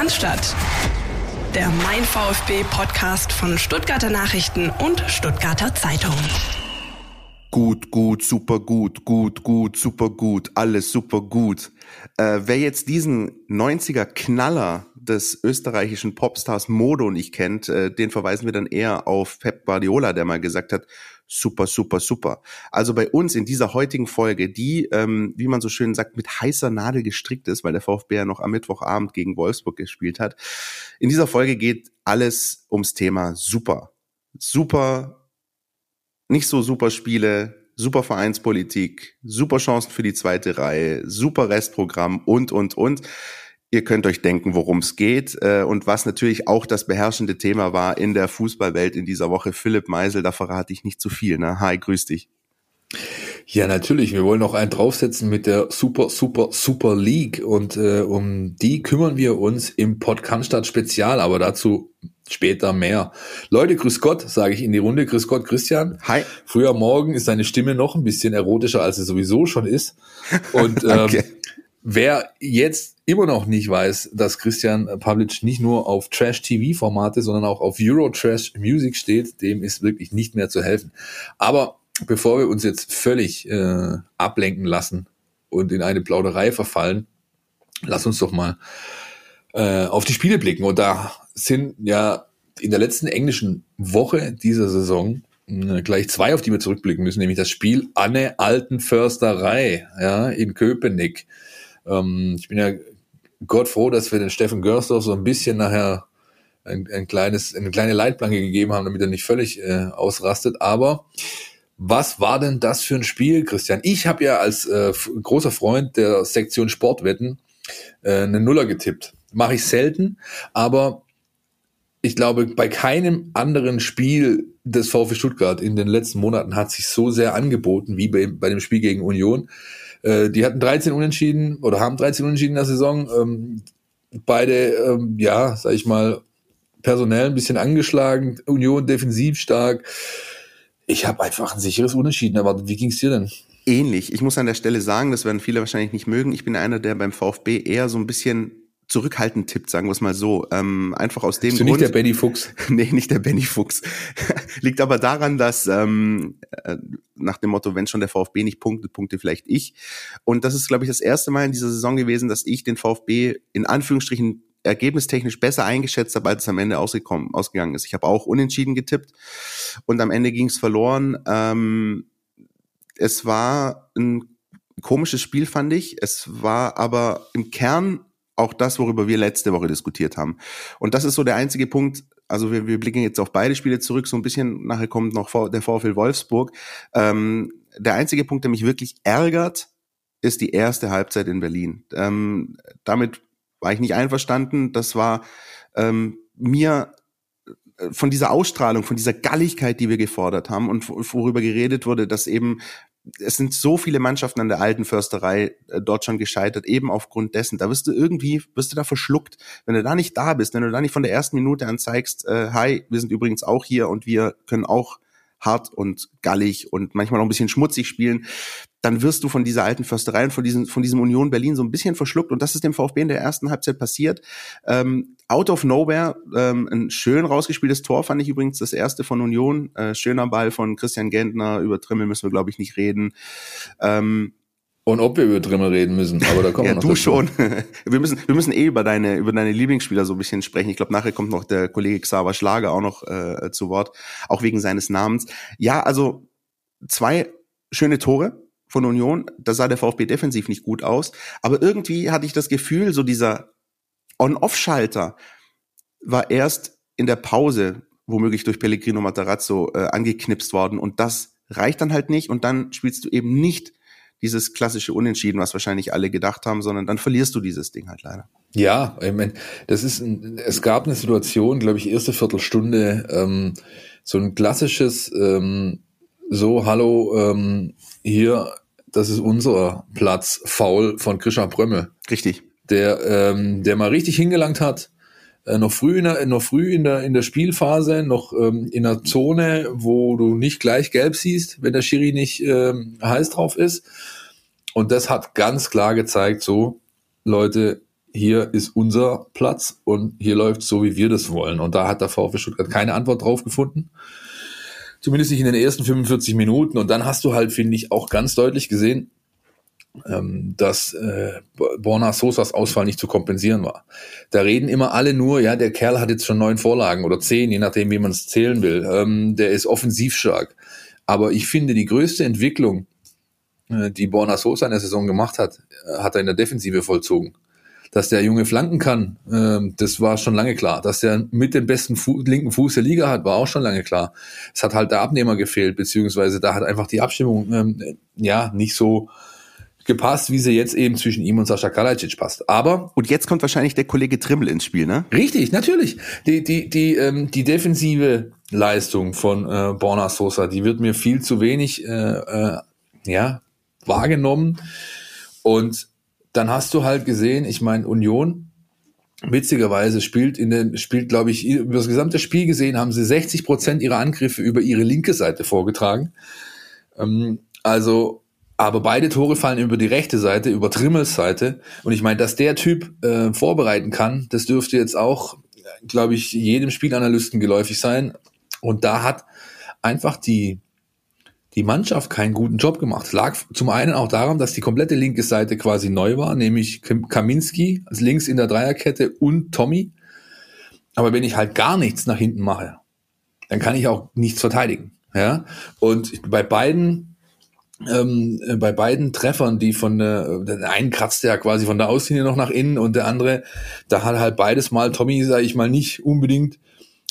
Cannstatt. Der Mein VfB Podcast von Stuttgarter Nachrichten und Stuttgarter Zeitung. Gut, gut, super gut, gut, gut, super gut, alles super gut. Äh, wer jetzt diesen 90er Knaller des österreichischen Popstars Modo nicht kennt, äh, den verweisen wir dann eher auf Pep Guardiola, der mal gesagt hat, super, super, super. Also bei uns in dieser heutigen Folge, die, ähm, wie man so schön sagt, mit heißer Nadel gestrickt ist, weil der VfB ja noch am Mittwochabend gegen Wolfsburg gespielt hat. In dieser Folge geht alles ums Thema super. Super, nicht so super Spiele, super Vereinspolitik, super Chancen für die zweite Reihe, super Restprogramm und, und, und. Ihr könnt euch denken, worum es geht äh, und was natürlich auch das beherrschende Thema war in der Fußballwelt in dieser Woche. Philipp Meisel, da verrate ich nicht zu viel. Ne? Hi, grüß dich. Ja, natürlich. Wir wollen noch einen draufsetzen mit der Super, Super, Super League und äh, um die kümmern wir uns im Podcast Spezial, aber dazu später mehr. Leute, grüß Gott, sage ich in die Runde. Grüß Gott, Christian. Hi. Früher Morgen ist deine Stimme noch ein bisschen erotischer, als sie sowieso schon ist. Und ähm, wer jetzt immer noch nicht weiß, dass Christian Pavlic nicht nur auf Trash-TV-Formate, sondern auch auf Euro-Trash-Music steht, dem ist wirklich nicht mehr zu helfen. Aber bevor wir uns jetzt völlig äh, ablenken lassen und in eine Plauderei verfallen, lass uns doch mal äh, auf die Spiele blicken. Und da sind ja in der letzten englischen Woche dieser Saison äh, gleich zwei, auf die wir zurückblicken müssen, nämlich das Spiel Anne Altenförsterei ja, in Köpenick. Ähm, ich bin ja Gott froh, dass wir den Steffen Görsdorf so ein bisschen nachher ein, ein kleines, eine kleine Leitplanke gegeben haben, damit er nicht völlig äh, ausrastet. Aber was war denn das für ein Spiel, Christian? Ich habe ja als äh, großer Freund der Sektion Sportwetten äh, eine Nuller getippt. Mache ich selten, aber ich glaube, bei keinem anderen Spiel des VfB Stuttgart in den letzten Monaten hat sich so sehr angeboten wie bei, bei dem Spiel gegen Union. Äh, die hatten 13 Unentschieden oder haben 13 Unentschieden in der Saison. Ähm, beide, ähm, ja, sag ich mal, personell ein bisschen angeschlagen. Union defensiv stark. Ich habe einfach ein sicheres Unentschieden erwartet. Wie ging's dir denn? Ähnlich. Ich muss an der Stelle sagen, das werden viele wahrscheinlich nicht mögen. Ich bin einer, der beim VfB eher so ein bisschen zurückhaltend tippt, sagen wir es mal so. Ähm, einfach aus dem Bist du Grund. nicht der Benny Fuchs? nee, nicht der Benny Fuchs. Liegt aber daran, dass ähm, äh, nach dem Motto, wenn schon der VfB nicht punktet, punkte vielleicht ich. Und das ist, glaube ich, das erste Mal in dieser Saison gewesen, dass ich den VfB in Anführungsstrichen ergebnistechnisch besser eingeschätzt habe, als es am Ende ausgekommen, ausgegangen ist. Ich habe auch unentschieden getippt und am Ende ging es verloren. Ähm, es war ein komisches Spiel, fand ich. Es war aber im Kern auch das, worüber wir letzte Woche diskutiert haben. Und das ist so der einzige Punkt, also wir, wir blicken jetzt auf beide Spiele zurück, so ein bisschen, nachher kommt noch der VfL Wolfsburg. Ähm, der einzige Punkt, der mich wirklich ärgert, ist die erste Halbzeit in Berlin. Ähm, damit war ich nicht einverstanden. Das war ähm, mir äh, von dieser Ausstrahlung, von dieser Galligkeit, die wir gefordert haben und worüber geredet wurde, dass eben es sind so viele Mannschaften an der alten Försterei äh, dort schon gescheitert, eben aufgrund dessen. Da wirst du irgendwie, wirst du da verschluckt, wenn du da nicht da bist, wenn du da nicht von der ersten Minute an zeigst, äh, hi, wir sind übrigens auch hier und wir können auch hart und gallig und manchmal auch ein bisschen schmutzig spielen, dann wirst du von dieser alten Försterei und von diesem, von diesem Union Berlin so ein bisschen verschluckt. Und das ist dem VfB in der ersten Halbzeit passiert. Ähm, out of nowhere, ähm, ein schön rausgespieltes Tor fand ich übrigens das erste von Union. Äh, schöner Ball von Christian Gentner. Über Trimmel müssen wir, glaube ich, nicht reden. Ähm, und ob wir über Trimmel reden müssen, aber da kommen ja, wir noch du dazu. schon. wir müssen, wir müssen eh über deine, über deine Lieblingsspieler so ein bisschen sprechen. Ich glaube, nachher kommt noch der Kollege Xaver Schlager auch noch äh, zu Wort, auch wegen seines Namens. Ja, also zwei schöne Tore von Union. Da sah der VfB defensiv nicht gut aus. Aber irgendwie hatte ich das Gefühl, so dieser On-Off-Schalter war erst in der Pause womöglich durch Pellegrino Matarazzo äh, angeknipst worden. Und das reicht dann halt nicht. Und dann spielst du eben nicht dieses klassische Unentschieden, was wahrscheinlich alle gedacht haben, sondern dann verlierst du dieses Ding halt leider. Ja, ich meine, das ist, ein, es gab eine Situation, glaube ich, erste Viertelstunde, ähm, so ein klassisches, ähm, so, hallo, ähm, hier, das ist unser Platz, faul von Krischer Brömme. Richtig. Der, ähm, der mal richtig hingelangt hat, äh, noch früh in der, noch früh in der, in der Spielphase, noch ähm, in der Zone, wo du nicht gleich gelb siehst, wenn der Schiri nicht ähm, heiß drauf ist. Und das hat ganz klar gezeigt, so, Leute, hier ist unser Platz und hier läuft so, wie wir das wollen. Und da hat der VfB Stuttgart keine Antwort drauf gefunden. Zumindest nicht in den ersten 45 Minuten. Und dann hast du halt, finde ich, auch ganz deutlich gesehen, ähm, dass äh, Borna Sosas Ausfall nicht zu kompensieren war. Da reden immer alle nur, ja, der Kerl hat jetzt schon neun Vorlagen oder zehn, je nachdem, wie man es zählen will. Ähm, der ist offensiv stark. Aber ich finde, die größte Entwicklung, äh, die Borna Sosa in der Saison gemacht hat, äh, hat er in der Defensive vollzogen. Dass der Junge flanken kann, äh, das war schon lange klar. Dass er mit dem besten Fu linken Fuß der Liga hat, war auch schon lange klar. Es hat halt der Abnehmer gefehlt, beziehungsweise da hat einfach die Abstimmung ähm, ja nicht so gepasst, wie sie jetzt eben zwischen ihm und Sascha Kalajdzic passt. Aber und jetzt kommt wahrscheinlich der Kollege Trimmel ins Spiel, ne? Richtig, natürlich. Die die die ähm, die defensive Leistung von äh, Borna Sosa, die wird mir viel zu wenig äh, äh, ja wahrgenommen. Und dann hast du halt gesehen, ich meine Union witzigerweise spielt in den spielt glaube ich über das gesamte Spiel gesehen haben sie 60 Prozent ihrer Angriffe über ihre linke Seite vorgetragen. Ähm, also aber beide Tore fallen über die rechte Seite, über Trimmels Seite. Und ich meine, dass der Typ äh, vorbereiten kann, das dürfte jetzt auch, glaube ich, jedem Spielanalysten geläufig sein. Und da hat einfach die, die Mannschaft keinen guten Job gemacht. Lag zum einen auch daran, dass die komplette linke Seite quasi neu war, nämlich Kaminski als links in der Dreierkette und Tommy. Aber wenn ich halt gar nichts nach hinten mache, dann kann ich auch nichts verteidigen. Ja, und bei beiden ähm, äh, bei beiden Treffern, die von der, der einen kratzt ja quasi von der Auslinie noch nach innen und der andere, da hat halt beides mal Tommy, sage ich mal, nicht unbedingt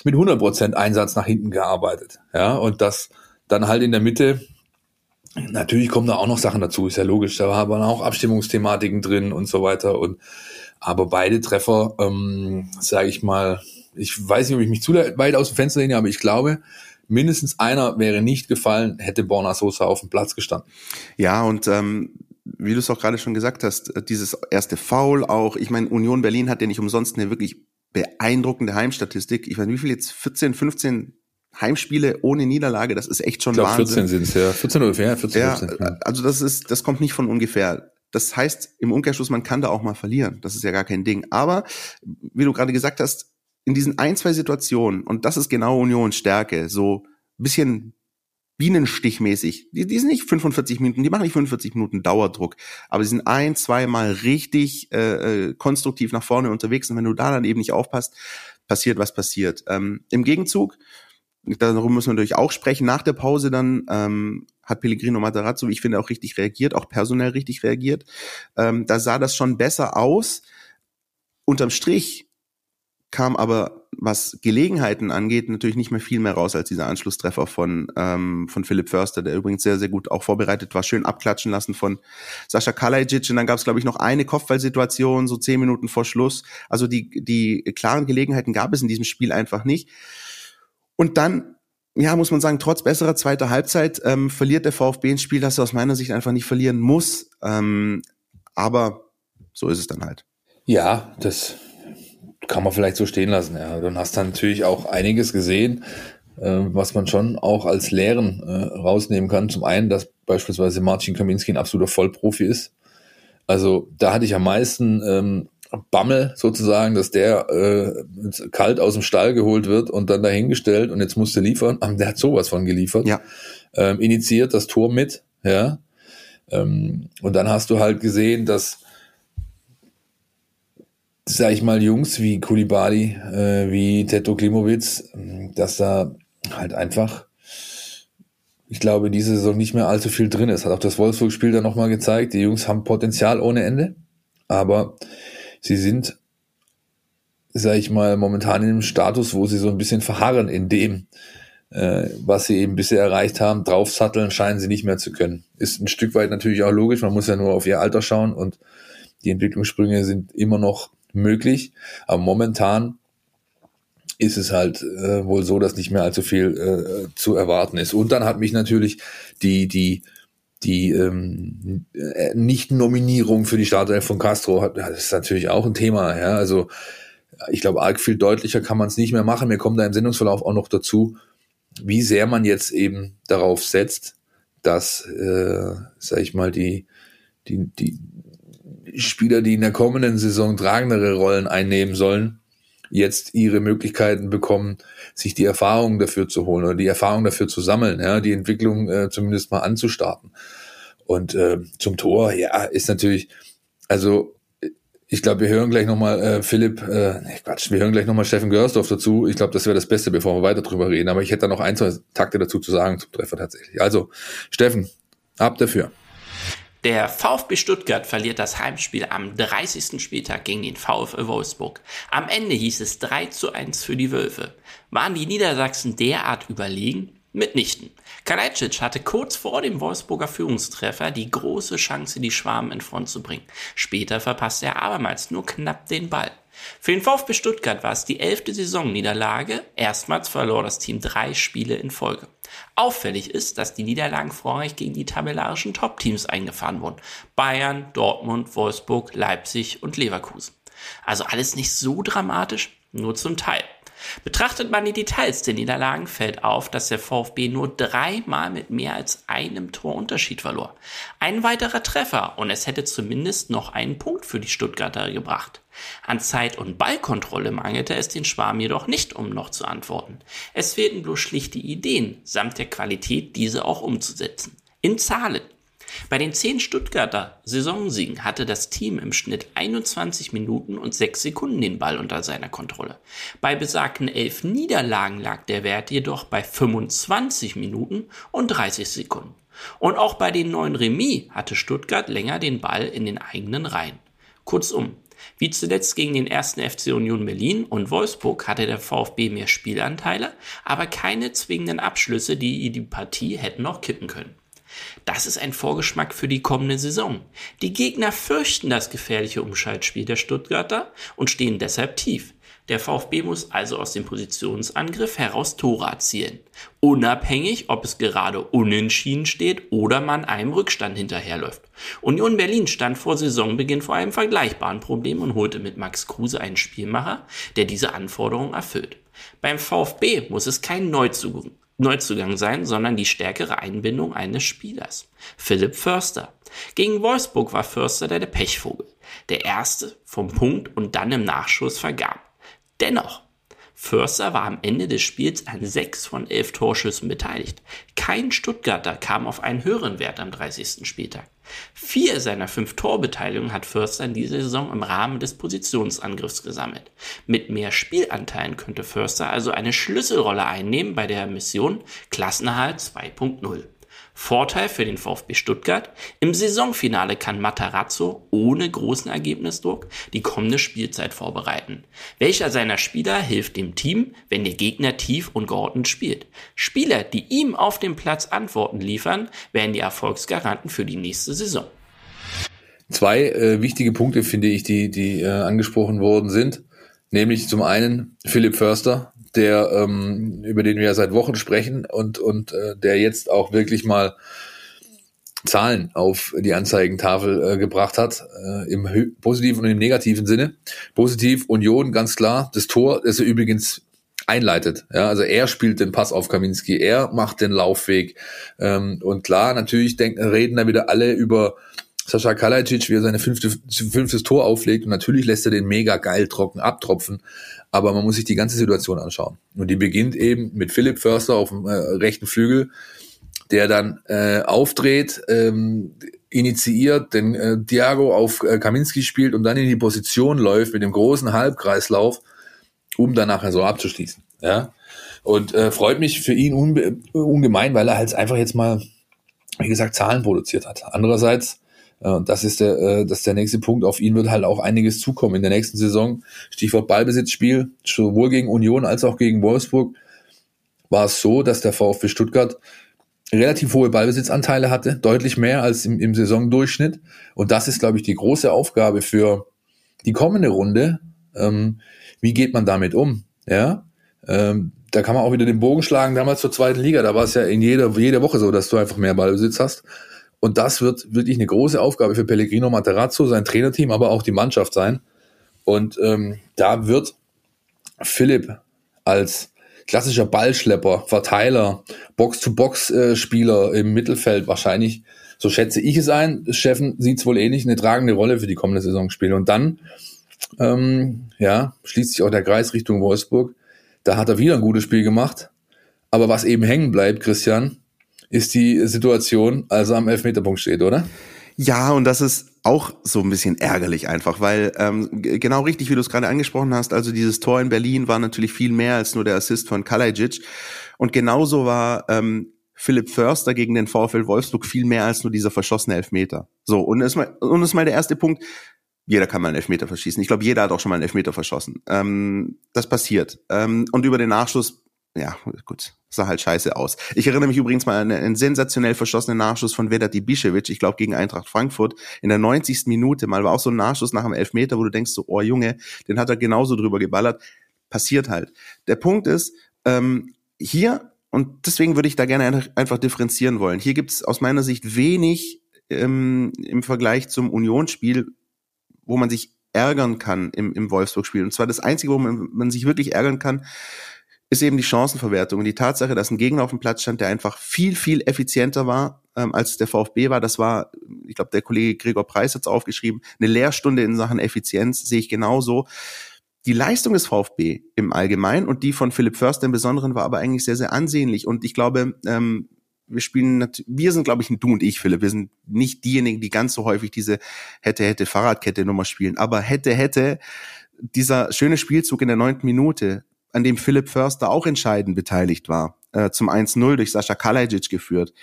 mit 100% Einsatz nach hinten gearbeitet. Ja, und das dann halt in der Mitte, natürlich kommen da auch noch Sachen dazu, ist ja logisch, da waren auch Abstimmungsthematiken drin und so weiter und aber beide Treffer, ähm, sage ich mal, ich weiß nicht, ob ich mich zu weit aus dem Fenster lehne, aber ich glaube, mindestens einer wäre nicht gefallen, hätte Borna Sosa auf dem Platz gestanden. Ja, und ähm, wie du es auch gerade schon gesagt hast, äh, dieses erste Foul auch, ich meine, Union Berlin hat ja nicht umsonst eine wirklich beeindruckende Heimstatistik. Ich weiß nicht, wie viel jetzt, 14, 15 Heimspiele ohne Niederlage, das ist echt schon ich glaub, Wahnsinn. 14 sind es, ja. 14 oder ja, 14, ja, 14. Ja. Also das ist, das kommt nicht von ungefähr. Das heißt, im Umkehrschluss, man kann da auch mal verlieren. Das ist ja gar kein Ding. Aber, wie du gerade gesagt hast, in diesen ein, zwei Situationen, und das ist genau Unions Stärke, so ein bisschen Bienenstichmäßig. Die, die sind nicht 45 Minuten, die machen nicht 45 Minuten Dauerdruck, aber sie sind ein, zweimal richtig äh, äh, konstruktiv nach vorne unterwegs und wenn du da dann eben nicht aufpasst, passiert, was passiert. Ähm, Im Gegenzug, darüber müssen wir natürlich auch sprechen, nach der Pause dann ähm, hat Pellegrino Matarazzo, wie ich finde, auch richtig reagiert, auch personell richtig reagiert. Ähm, da sah das schon besser aus. Unterm Strich kam aber, was Gelegenheiten angeht, natürlich nicht mehr viel mehr raus als dieser Anschlusstreffer von, ähm, von Philipp Förster, der übrigens sehr, sehr gut auch vorbereitet war, schön abklatschen lassen von Sascha Kalajic. Und dann gab es, glaube ich, noch eine Kopfballsituation, so zehn Minuten vor Schluss. Also die, die klaren Gelegenheiten gab es in diesem Spiel einfach nicht. Und dann ja, muss man sagen, trotz besserer zweiter Halbzeit ähm, verliert der VfB ein Spiel, das er aus meiner Sicht einfach nicht verlieren muss. Ähm, aber so ist es dann halt. Ja, das kann man vielleicht so stehen lassen. Ja. Dann hast du natürlich auch einiges gesehen, äh, was man schon auch als Lehren äh, rausnehmen kann. Zum einen, dass beispielsweise Marcin Kaminski ein absoluter Vollprofi ist. Also da hatte ich am meisten ähm, Bammel sozusagen, dass der äh, kalt aus dem Stall geholt wird und dann dahingestellt und jetzt musste liefern. Der hat sowas von geliefert. Ja. Ähm, initiiert das Tor mit, ja. Ähm, und dann hast du halt gesehen, dass sag ich mal, Jungs wie Kulibali, äh, wie Teto Klimowitz, dass da halt einfach, ich glaube, diese Saison nicht mehr allzu viel drin ist. Hat auch das Wolfsburg-Spiel dann nochmal gezeigt. Die Jungs haben Potenzial ohne Ende, aber sie sind, sag ich mal, momentan in einem Status, wo sie so ein bisschen verharren in dem, äh, was sie eben bisher erreicht haben. Draufsatteln scheinen sie nicht mehr zu können. Ist ein Stück weit natürlich auch logisch. Man muss ja nur auf ihr Alter schauen und die Entwicklungssprünge sind immer noch möglich. Aber momentan ist es halt äh, wohl so, dass nicht mehr allzu viel äh, zu erwarten ist. Und dann hat mich natürlich die, die, die ähm, äh, Nicht-Nominierung für die Startelf von Castro, hat, das ist natürlich auch ein Thema. Ja? Also ich glaube, arg viel deutlicher kann man es nicht mehr machen. Mir kommt da im Sendungsverlauf auch noch dazu, wie sehr man jetzt eben darauf setzt, dass, äh, sag ich mal, die, die, die, Spieler, die in der kommenden Saison tragendere Rollen einnehmen sollen, jetzt ihre Möglichkeiten bekommen, sich die Erfahrung dafür zu holen oder die Erfahrung dafür zu sammeln, ja, die Entwicklung äh, zumindest mal anzustarten. Und äh, zum Tor, ja, ist natürlich, also ich glaube, wir hören gleich nochmal äh, Philipp, äh, Quatsch, wir hören gleich nochmal Steffen Görsdorf dazu. Ich glaube, das wäre das Beste, bevor wir weiter drüber reden. Aber ich hätte da noch ein, zwei Takte dazu zu sagen zum Treffer tatsächlich. Also, Steffen, ab dafür. Der VfB Stuttgart verliert das Heimspiel am 30. Spieltag gegen den VfL Wolfsburg. Am Ende hieß es 3 zu 1 für die Wölfe. Waren die Niedersachsen derart überlegen? Mitnichten. Kalajdzic hatte kurz vor dem Wolfsburger Führungstreffer die große Chance, die Schwaben in Front zu bringen. Später verpasste er abermals nur knapp den Ball. Für den VfB Stuttgart war es die elfte Saisonniederlage. Erstmals verlor das Team drei Spiele in Folge. Auffällig ist, dass die Niederlagen vorrangig gegen die tabellarischen Top-Teams eingefahren wurden. Bayern, Dortmund, Wolfsburg, Leipzig und Leverkusen. Also alles nicht so dramatisch, nur zum Teil. Betrachtet man die Details der Niederlagen, fällt auf, dass der VfB nur dreimal mit mehr als einem Tor Unterschied verlor. Ein weiterer Treffer und es hätte zumindest noch einen Punkt für die Stuttgarter gebracht. An Zeit- und Ballkontrolle mangelte es den Schwarm jedoch nicht, um noch zu antworten. Es fehlten bloß schlichte Ideen samt der Qualität, diese auch umzusetzen. In Zahlen. Bei den zehn Stuttgarter Saisonsiegen hatte das Team im Schnitt 21 Minuten und 6 Sekunden den Ball unter seiner Kontrolle. Bei besagten elf Niederlagen lag der Wert jedoch bei 25 Minuten und 30 Sekunden. Und auch bei den neun Remis hatte Stuttgart länger den Ball in den eigenen Reihen. Kurzum, wie zuletzt gegen den ersten FC Union Berlin und Wolfsburg hatte der VfB mehr Spielanteile, aber keine zwingenden Abschlüsse, die die Partie hätten noch kippen können. Das ist ein Vorgeschmack für die kommende Saison. Die Gegner fürchten das gefährliche Umschaltspiel der Stuttgarter und stehen deshalb tief. Der VfB muss also aus dem Positionsangriff heraus Tore erzielen. Unabhängig, ob es gerade unentschieden steht oder man einem Rückstand hinterherläuft. Union Berlin stand vor Saisonbeginn vor einem vergleichbaren Problem und holte mit Max Kruse einen Spielmacher, der diese Anforderungen erfüllt. Beim VfB muss es kein Neuzug Neuzugang sein, sondern die stärkere Einbindung eines Spielers. Philipp Förster. Gegen Wolfsburg war Förster der, der Pechvogel. Der erste vom Punkt und dann im Nachschuss vergab. Dennoch, Förster war am Ende des Spiels an sechs von elf Torschüssen beteiligt. Kein Stuttgarter kam auf einen höheren Wert am 30. Spieltag. Vier seiner fünf Torbeteiligungen hat Förster in dieser Saison im Rahmen des Positionsangriffs gesammelt. Mit mehr Spielanteilen könnte Förster also eine Schlüsselrolle einnehmen bei der Mission Klassenerhalt 2.0. Vorteil für den VfB Stuttgart, im Saisonfinale kann Matarazzo ohne großen Ergebnisdruck die kommende Spielzeit vorbereiten. Welcher seiner Spieler hilft dem Team, wenn der Gegner tief und geordnet spielt? Spieler, die ihm auf dem Platz Antworten liefern, werden die Erfolgsgaranten für die nächste Saison. Zwei äh, wichtige Punkte finde ich, die, die äh, angesprochen worden sind. Nämlich zum einen Philipp Förster, der ähm, über den wir ja seit Wochen sprechen und und äh, der jetzt auch wirklich mal Zahlen auf die Anzeigentafel äh, gebracht hat, äh, im positiven und im negativen Sinne. Positiv Union, ganz klar. Das Tor, das er übrigens einleitet. Ja, also er spielt den Pass auf Kaminski, er macht den Laufweg. Ähm, und klar, natürlich denken, reden da wieder alle über Sascha Kalajdzic, wie er seine fünfte, fünftes Tor auflegt und natürlich lässt er den mega geil trocken abtropfen, aber man muss sich die ganze Situation anschauen. Und die beginnt eben mit Philipp Förster auf dem äh, rechten Flügel, der dann äh, aufdreht, ähm, initiiert, den äh, Thiago auf äh, Kaminski spielt und dann in die Position läuft mit dem großen Halbkreislauf, um dann nachher so abzuschließen. Ja, und äh, freut mich für ihn unge ungemein, weil er halt einfach jetzt mal, wie gesagt, Zahlen produziert hat. Andererseits und das ist der, äh, das ist der nächste Punkt. Auf ihn wird halt auch einiges zukommen in der nächsten Saison. Stichwort Ballbesitzspiel, sowohl gegen Union als auch gegen Wolfsburg war es so, dass der VfB Stuttgart relativ hohe Ballbesitzanteile hatte, deutlich mehr als im, im Saisondurchschnitt. Und das ist, glaube ich, die große Aufgabe für die kommende Runde. Ähm, wie geht man damit um? Ja, ähm, da kann man auch wieder den Bogen schlagen. Damals zur zweiten Liga, da war es ja in jeder, jeder Woche so, dass du einfach mehr Ballbesitz hast. Und das wird wirklich eine große Aufgabe für Pellegrino Materazzo, sein Trainerteam, aber auch die Mannschaft sein. Und ähm, da wird Philipp als klassischer Ballschlepper, Verteiler, Box-to-Box-Spieler im Mittelfeld wahrscheinlich so schätze ich es ein. Steffen sieht es wohl ähnlich, eine tragende Rolle für die kommende Saison spielen. Und dann, ähm, ja, schließt sich auch der Kreis Richtung Wolfsburg. Da hat er wieder ein gutes Spiel gemacht. Aber was eben hängen bleibt, Christian, ist die Situation, als er am Elfmeterpunkt steht, oder? Ja, und das ist auch so ein bisschen ärgerlich einfach, weil ähm, genau richtig, wie du es gerade angesprochen hast, also dieses Tor in Berlin war natürlich viel mehr als nur der Assist von Kalajic. Und genauso war ähm, Philipp Förster gegen den VfL Wolfsburg viel mehr als nur dieser verschossene Elfmeter. So, und ist mal, und ist mal der erste Punkt. Jeder kann mal einen Elfmeter verschießen. Ich glaube, jeder hat auch schon mal einen Elfmeter verschossen. Ähm, das passiert. Ähm, und über den Nachschuss ja, gut, sah halt scheiße aus. Ich erinnere mich übrigens mal an einen sensationell verschossenen Nachschuss von Vedat Ibišević, ich glaube gegen Eintracht Frankfurt, in der 90. Minute mal, war auch so ein Nachschuss nach einem Elfmeter, wo du denkst so, oh Junge, den hat er genauso drüber geballert. Passiert halt. Der Punkt ist, ähm, hier, und deswegen würde ich da gerne einfach differenzieren wollen, hier gibt es aus meiner Sicht wenig ähm, im Vergleich zum Unionsspiel, wo man sich ärgern kann im, im Wolfsburg-Spiel. Und zwar das Einzige, wo man, man sich wirklich ärgern kann, ist eben die Chancenverwertung und die Tatsache, dass ein Gegner auf dem Platz stand, der einfach viel, viel effizienter war, ähm, als der VfB war. Das war, ich glaube, der Kollege Gregor Preis hat es aufgeschrieben, eine Lehrstunde in Sachen Effizienz, sehe ich genauso. Die Leistung des VfB im Allgemeinen und die von Philipp Förster im Besonderen war aber eigentlich sehr, sehr ansehnlich. Und ich glaube, ähm, wir spielen, wir sind, glaube ich, du und ich, Philipp, wir sind nicht diejenigen, die ganz so häufig diese hätte, hätte Fahrradkette Nummer spielen. Aber hätte, hätte, dieser schöne Spielzug in der neunten Minute, an dem Philipp Förster auch entscheidend beteiligt war, äh, zum 1-0 durch Sascha Kalajic geführt,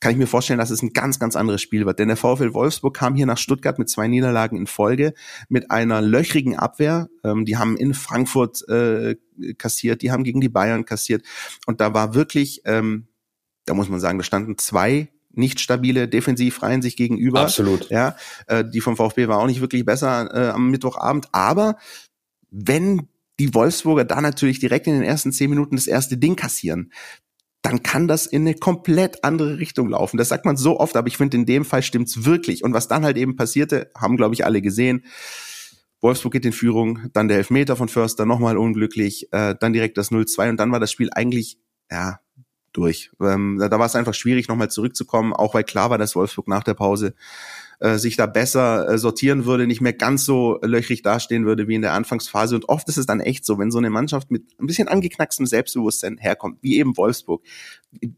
kann ich mir vorstellen, dass es ein ganz, ganz anderes Spiel wird. Denn der VfL Wolfsburg kam hier nach Stuttgart mit zwei Niederlagen in Folge, mit einer löchrigen Abwehr. Ähm, die haben in Frankfurt äh, kassiert, die haben gegen die Bayern kassiert. Und da war wirklich, ähm, da muss man sagen, da standen zwei nicht stabile Defensivreihen sich gegenüber. Absolut. Ja, äh, die vom VfB war auch nicht wirklich besser äh, am Mittwochabend. Aber wenn die Wolfsburger da natürlich direkt in den ersten zehn Minuten das erste Ding kassieren, dann kann das in eine komplett andere Richtung laufen. Das sagt man so oft, aber ich finde, in dem Fall stimmt's wirklich. Und was dann halt eben passierte, haben, glaube ich, alle gesehen. Wolfsburg geht in Führung, dann der Elfmeter von Förster, nochmal unglücklich, äh, dann direkt das 0-2 und dann war das Spiel eigentlich, ja, durch. Ähm, da, da war es einfach schwierig, nochmal zurückzukommen, auch weil klar war, dass Wolfsburg nach der Pause äh, sich da besser äh, sortieren würde, nicht mehr ganz so löchrig dastehen würde wie in der Anfangsphase. Und oft ist es dann echt so, wenn so eine Mannschaft mit ein bisschen angeknackstem Selbstbewusstsein herkommt, wie eben Wolfsburg,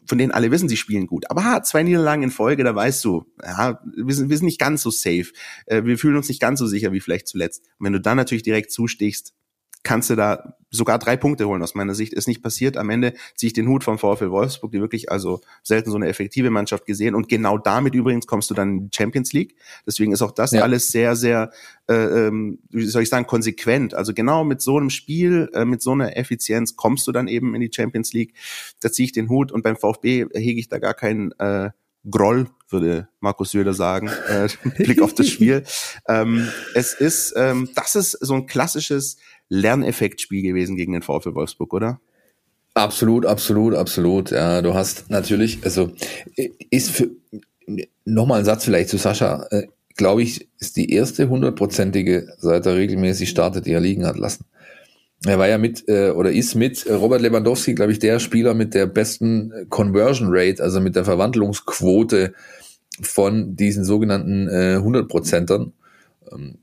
von denen alle wissen, sie spielen gut. Aber ha, zwei Niederlagen in Folge, da weißt du, ja, wir sind, wir sind nicht ganz so safe. Äh, wir fühlen uns nicht ganz so sicher wie vielleicht zuletzt. Und wenn du dann natürlich direkt zustichst, kannst du da sogar drei Punkte holen aus meiner Sicht. Ist nicht passiert. Am Ende ziehe ich den Hut vom VfL Wolfsburg, die wirklich also selten so eine effektive Mannschaft gesehen. Und genau damit übrigens kommst du dann in die Champions League. Deswegen ist auch das ja. alles sehr, sehr, äh, ähm, wie soll ich sagen, konsequent. Also genau mit so einem Spiel, äh, mit so einer Effizienz kommst du dann eben in die Champions League. Da ziehe ich den Hut und beim VfB hege ich da gar keinen äh, Groll, würde Markus Söder sagen, äh, Blick auf das Spiel. ähm, es ist, ähm, das ist so ein klassisches Lerneffektspiel gewesen gegen den VfL Wolfsburg, oder? Absolut, absolut, absolut. Ja, du hast natürlich, also ist für nochmal ein Satz vielleicht zu Sascha, äh, glaube ich, ist die erste hundertprozentige, seit er regelmäßig startet, die er liegen hat lassen. Er war ja mit äh, oder ist mit äh, Robert Lewandowski, glaube ich, der Spieler mit der besten Conversion Rate, also mit der Verwandlungsquote von diesen sogenannten äh, 100%ern. Ähm,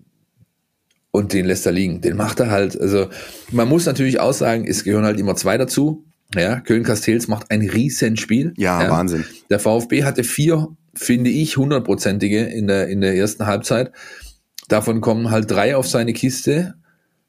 und den lässt er liegen. Den macht er halt. Also man muss natürlich auch sagen, es gehören halt immer zwei dazu. Ja, Köln-Castells macht ein Riesenspiel. Ja, ja, Wahnsinn. Der VfB hatte vier, finde ich, hundertprozentige in der, in der ersten Halbzeit. Davon kommen halt drei auf seine Kiste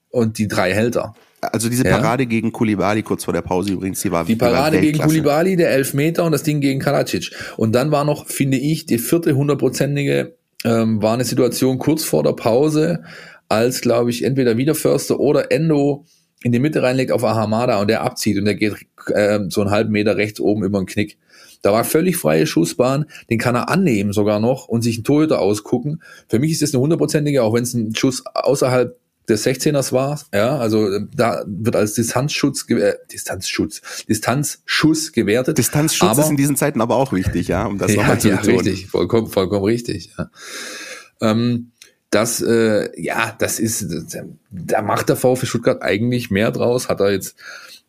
und die drei hält er. Also diese Parade ja. gegen Kulibali kurz vor der Pause übrigens, die war Die Parade gegen Kulibali, der Elfmeter und das Ding gegen Kalacic. Und dann war noch, finde ich, die vierte hundertprozentige ähm, war eine Situation kurz vor der Pause, als, glaube ich, entweder wieder Förster oder Endo in die Mitte reinlegt auf Ahamada und der abzieht und der geht äh, so einen halben Meter rechts oben über den Knick. Da war völlig freie Schussbahn, den kann er annehmen sogar noch und sich einen Torhüter ausgucken. Für mich ist das eine hundertprozentige, auch wenn es ein Schuss außerhalb des 16ers war, ja, also äh, da wird als Distanzschutz, äh, Distanzschutz, Distanzschuss gewertet. Distanzschutz aber, ist in diesen Zeiten aber auch wichtig, ja, um das ja, nochmal zu ja, betonen. richtig, vollkommen, vollkommen richtig, ja. Ähm, das, äh, ja, das ist, da macht der VfB Stuttgart eigentlich mehr draus, hat er jetzt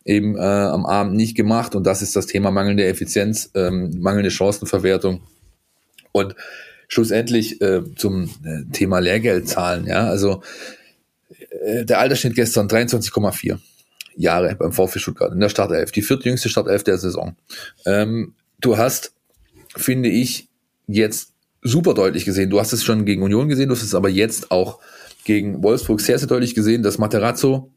eben äh, am Abend nicht gemacht und das ist das Thema mangelnde Effizienz, ähm, mangelnde Chancenverwertung Und schlussendlich äh, zum äh, Thema Lehrgeldzahlen, ja, also äh, der Altersschnitt gestern 23,4 Jahre beim VfB Stuttgart in der Startelf, die viertjüngste Startelf der Saison. Ähm, du hast, finde ich, jetzt super deutlich gesehen. Du hast es schon gegen Union gesehen, du hast es aber jetzt auch gegen Wolfsburg sehr, sehr deutlich gesehen, dass Materazzo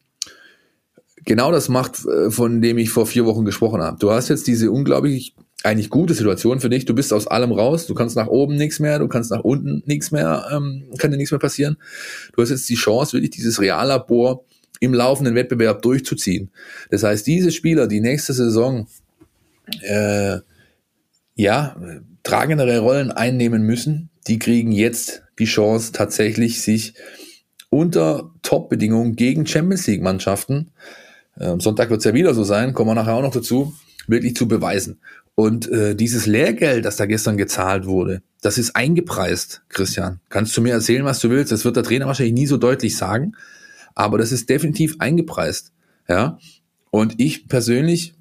genau das macht, äh, von dem ich vor vier Wochen gesprochen habe. Du hast jetzt diese unglaublich eigentlich gute Situation für dich. Du bist aus allem raus. Du kannst nach oben nichts mehr, du kannst nach unten nichts mehr, ähm, kann dir nichts mehr passieren. Du hast jetzt die Chance, wirklich dieses Reallabor im laufenden Wettbewerb durchzuziehen. Das heißt, diese Spieler, die nächste Saison äh, ja tragendere Rollen einnehmen müssen, die kriegen jetzt die Chance, tatsächlich sich unter Top-Bedingungen gegen Champions League-Mannschaften, äh, Sonntag wird es ja wieder so sein, kommen wir nachher auch noch dazu, wirklich zu beweisen. Und äh, dieses Lehrgeld, das da gestern gezahlt wurde, das ist eingepreist, Christian. Kannst du mir erzählen, was du willst? Das wird der Trainer wahrscheinlich nie so deutlich sagen, aber das ist definitiv eingepreist. Ja. Und ich persönlich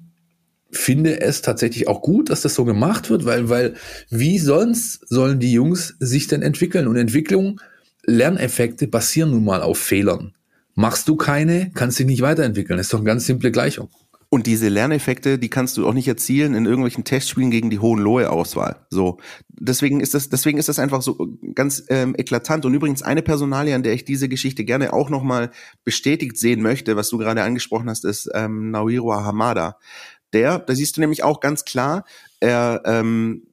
finde es tatsächlich auch gut, dass das so gemacht wird, weil, weil wie sonst sollen die Jungs sich denn entwickeln? Und Entwicklung, Lerneffekte basieren nun mal auf Fehlern. Machst du keine, kannst dich nicht weiterentwickeln. Das ist doch eine ganz simple Gleichung. Und diese Lerneffekte, die kannst du auch nicht erzielen in irgendwelchen Testspielen gegen die Hohenlohe-Auswahl. So, deswegen ist das, deswegen ist das einfach so ganz ähm, eklatant. Und übrigens eine Personalie, an der ich diese Geschichte gerne auch nochmal bestätigt sehen möchte, was du gerade angesprochen hast, ist ähm, Naohiro Hamada. Der, da siehst du nämlich auch ganz klar, er ähm,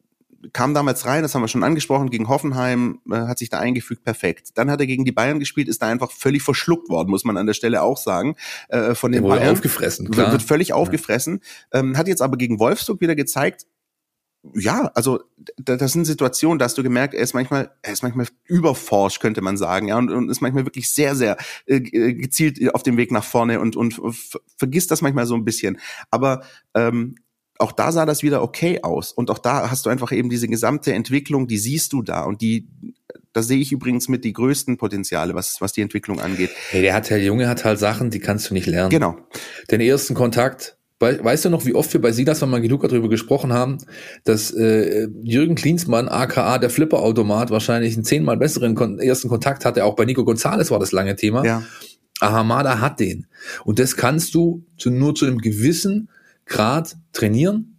kam damals rein, das haben wir schon angesprochen, gegen Hoffenheim, äh, hat sich da eingefügt, perfekt. Dann hat er gegen die Bayern gespielt, ist da einfach völlig verschluckt worden, muss man an der Stelle auch sagen. Äh, von den Bayern. aufgefressen, klar. Wird, völlig ja. aufgefressen. Ähm, hat jetzt aber gegen Wolfsburg wieder gezeigt, ja, also das sind Situationen, da hast du gemerkt, er ist manchmal, er ist manchmal überforscht, könnte man sagen, ja, und, und ist manchmal wirklich sehr, sehr äh, gezielt auf dem Weg nach vorne und und vergisst das manchmal so ein bisschen. Aber ähm, auch da sah das wieder okay aus. Und auch da hast du einfach eben diese gesamte Entwicklung, die siehst du da. Und die, da sehe ich übrigens mit die größten Potenziale, was, was die Entwicklung angeht. Hey, der hat, der Junge hat halt Sachen, die kannst du nicht lernen. Genau. Den ersten Kontakt, Weißt du noch, wie oft wir bei Silas von Magiluka darüber gesprochen haben, dass äh, Jürgen Klinsmann, aka der Flipperautomat, wahrscheinlich einen zehnmal besseren kon ersten Kontakt hatte. Auch bei Nico Gonzalez war das lange Thema. Ja. Ahamada hat den. Und das kannst du zu, nur zu einem gewissen Grad trainieren.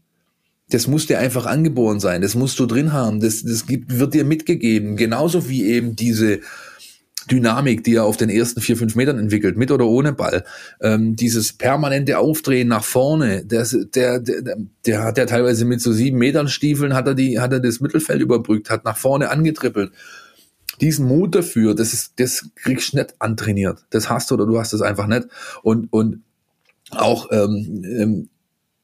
Das muss dir einfach angeboren sein. Das musst du drin haben. Das, das gibt, wird dir mitgegeben. Genauso wie eben diese Dynamik, die er auf den ersten vier, fünf Metern entwickelt, mit oder ohne Ball. Ähm, dieses permanente Aufdrehen nach vorne, der, der, der, der hat ja teilweise mit so sieben Metern Stiefeln, hat er, die, hat er das Mittelfeld überbrückt, hat nach vorne angetrippelt. Diesen Mut dafür, das ist, das kriegst du nicht antrainiert. Das hast du oder du hast es einfach nicht. Und, und auch ähm, ähm,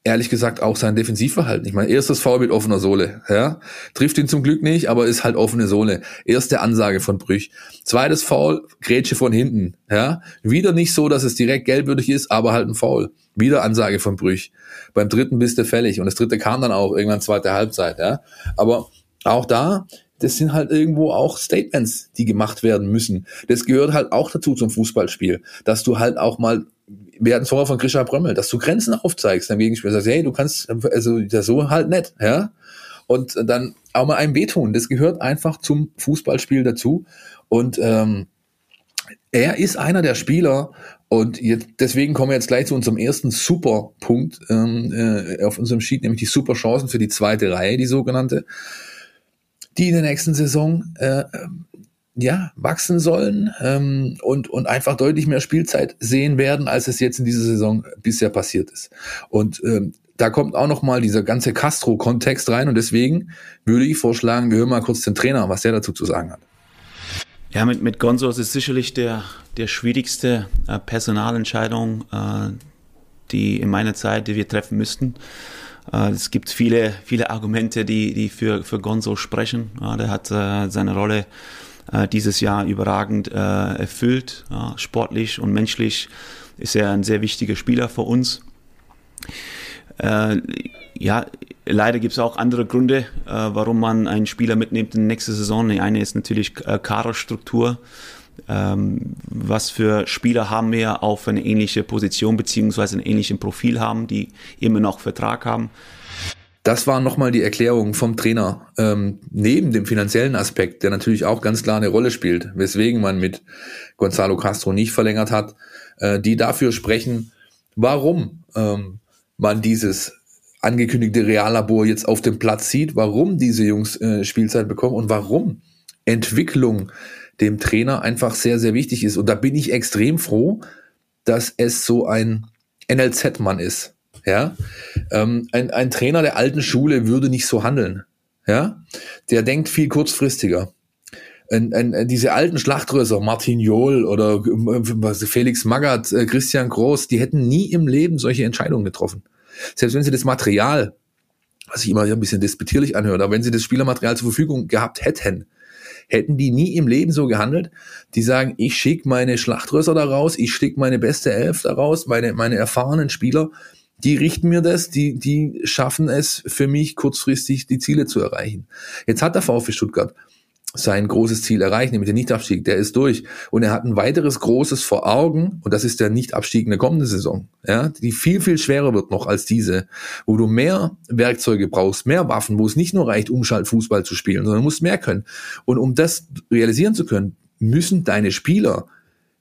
ehrlich gesagt auch sein Defensivverhalten. Ich meine, erstes Foul mit offener Sohle, ja, trifft ihn zum Glück nicht, aber ist halt offene Sohle. Erste Ansage von Brüch. Zweites Foul, Grätsche von hinten, ja, wieder nicht so, dass es direkt gelbwürdig ist, aber halt ein Foul. Wieder Ansage von Brüch. Beim dritten bist du fällig und das dritte kam dann auch irgendwann zweite Halbzeit, ja. Aber auch da, das sind halt irgendwo auch Statements, die gemacht werden müssen. Das gehört halt auch dazu zum Fußballspiel, dass du halt auch mal wir hatten vorher von Grisha Brömmel, dass du Grenzen aufzeigst deinem Gegenspieler, sagst, hey, du kannst, also das so halt nicht, ja. Und dann auch mal einem wehtun. Das gehört einfach zum Fußballspiel dazu. Und ähm, er ist einer der Spieler, und jetzt, deswegen kommen wir jetzt gleich zu unserem ersten Superpunkt ähm, äh, auf unserem Sheet, nämlich die Superchancen für die zweite Reihe, die sogenannte, die in der nächsten Saison äh, ja, wachsen sollen ähm, und, und einfach deutlich mehr Spielzeit sehen werden, als es jetzt in dieser Saison bisher passiert ist. Und ähm, da kommt auch noch mal dieser ganze Castro-Kontext rein und deswegen würde ich vorschlagen, wir hören mal kurz den Trainer, was der dazu zu sagen hat. Ja, mit, mit Gonzo ist es sicherlich der, der schwierigste äh, Personalentscheidung, äh, die in meiner Zeit, die wir treffen müssten. Äh, es gibt viele, viele Argumente, die, die für, für Gonzo sprechen. Ja, der hat äh, seine Rolle äh, dieses Jahr überragend äh, erfüllt. Ja, sportlich und menschlich ist er ein sehr wichtiger Spieler für uns. Äh, ja, leider gibt es auch andere Gründe, äh, warum man einen Spieler mitnimmt in die nächste Saison. Die eine ist natürlich äh, Kaderstruktur. Ähm, was für Spieler haben wir auf eine ähnliche Position beziehungsweise ein ähnliches Profil haben, die immer noch Vertrag haben. Das war nochmal die Erklärung vom Trainer, ähm, neben dem finanziellen Aspekt, der natürlich auch ganz klar eine Rolle spielt, weswegen man mit Gonzalo Castro nicht verlängert hat, äh, die dafür sprechen, warum ähm, man dieses angekündigte Reallabor jetzt auf dem Platz sieht, warum diese Jungs äh, Spielzeit bekommen und warum Entwicklung dem Trainer einfach sehr, sehr wichtig ist. Und da bin ich extrem froh, dass es so ein NLZ-Mann ist. Ja, ähm, ein, ein Trainer der alten Schule würde nicht so handeln. Ja, der denkt viel kurzfristiger. Ein, ein, diese alten Schlachtrösser, Martin Johl oder äh, Felix Magath, äh, Christian Groß, die hätten nie im Leben solche Entscheidungen getroffen. Selbst wenn sie das Material, was ich immer ein bisschen disputierlich anhöre, aber wenn sie das Spielermaterial zur Verfügung gehabt hätten, hätten die nie im Leben so gehandelt. Die sagen, ich schicke meine Schlachtrösser da raus, ich schicke meine beste Elf da raus, meine, meine erfahrenen Spieler, die richten mir das, die, die schaffen es für mich kurzfristig die Ziele zu erreichen. Jetzt hat der VfB Stuttgart sein großes Ziel erreicht, nämlich den Nichtabstieg. Der ist durch. Und er hat ein weiteres großes vor Augen, und das ist der Nichtabstieg in der kommenden Saison, ja, die viel, viel schwerer wird noch als diese, wo du mehr Werkzeuge brauchst, mehr Waffen, wo es nicht nur reicht, Umschaltfußball zu spielen, sondern musst mehr können. Und um das realisieren zu können, müssen deine Spieler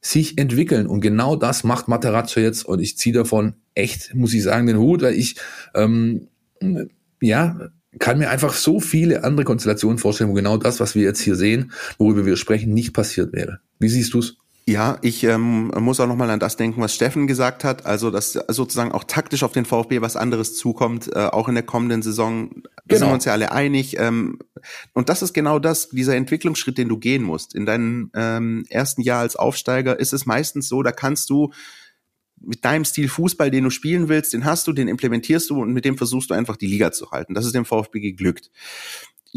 sich entwickeln. Und genau das macht Materazzo jetzt. Und ich ziehe davon echt, muss ich sagen, den Hut, weil ich ähm, ja kann mir einfach so viele andere Konstellationen vorstellen, wo genau das, was wir jetzt hier sehen, worüber wir sprechen, nicht passiert wäre. Wie siehst du's? Ja, ich ähm, muss auch nochmal an das denken, was Steffen gesagt hat, also dass sozusagen auch taktisch auf den VfB was anderes zukommt, äh, auch in der kommenden Saison. Da genau. sind wir uns ja alle einig. Ähm, und das ist genau das, dieser Entwicklungsschritt, den du gehen musst. In deinem ähm, ersten Jahr als Aufsteiger ist es meistens so, da kannst du mit deinem Stil Fußball, den du spielen willst, den hast du, den implementierst du und mit dem versuchst du einfach die Liga zu halten. Das ist dem VfB geglückt.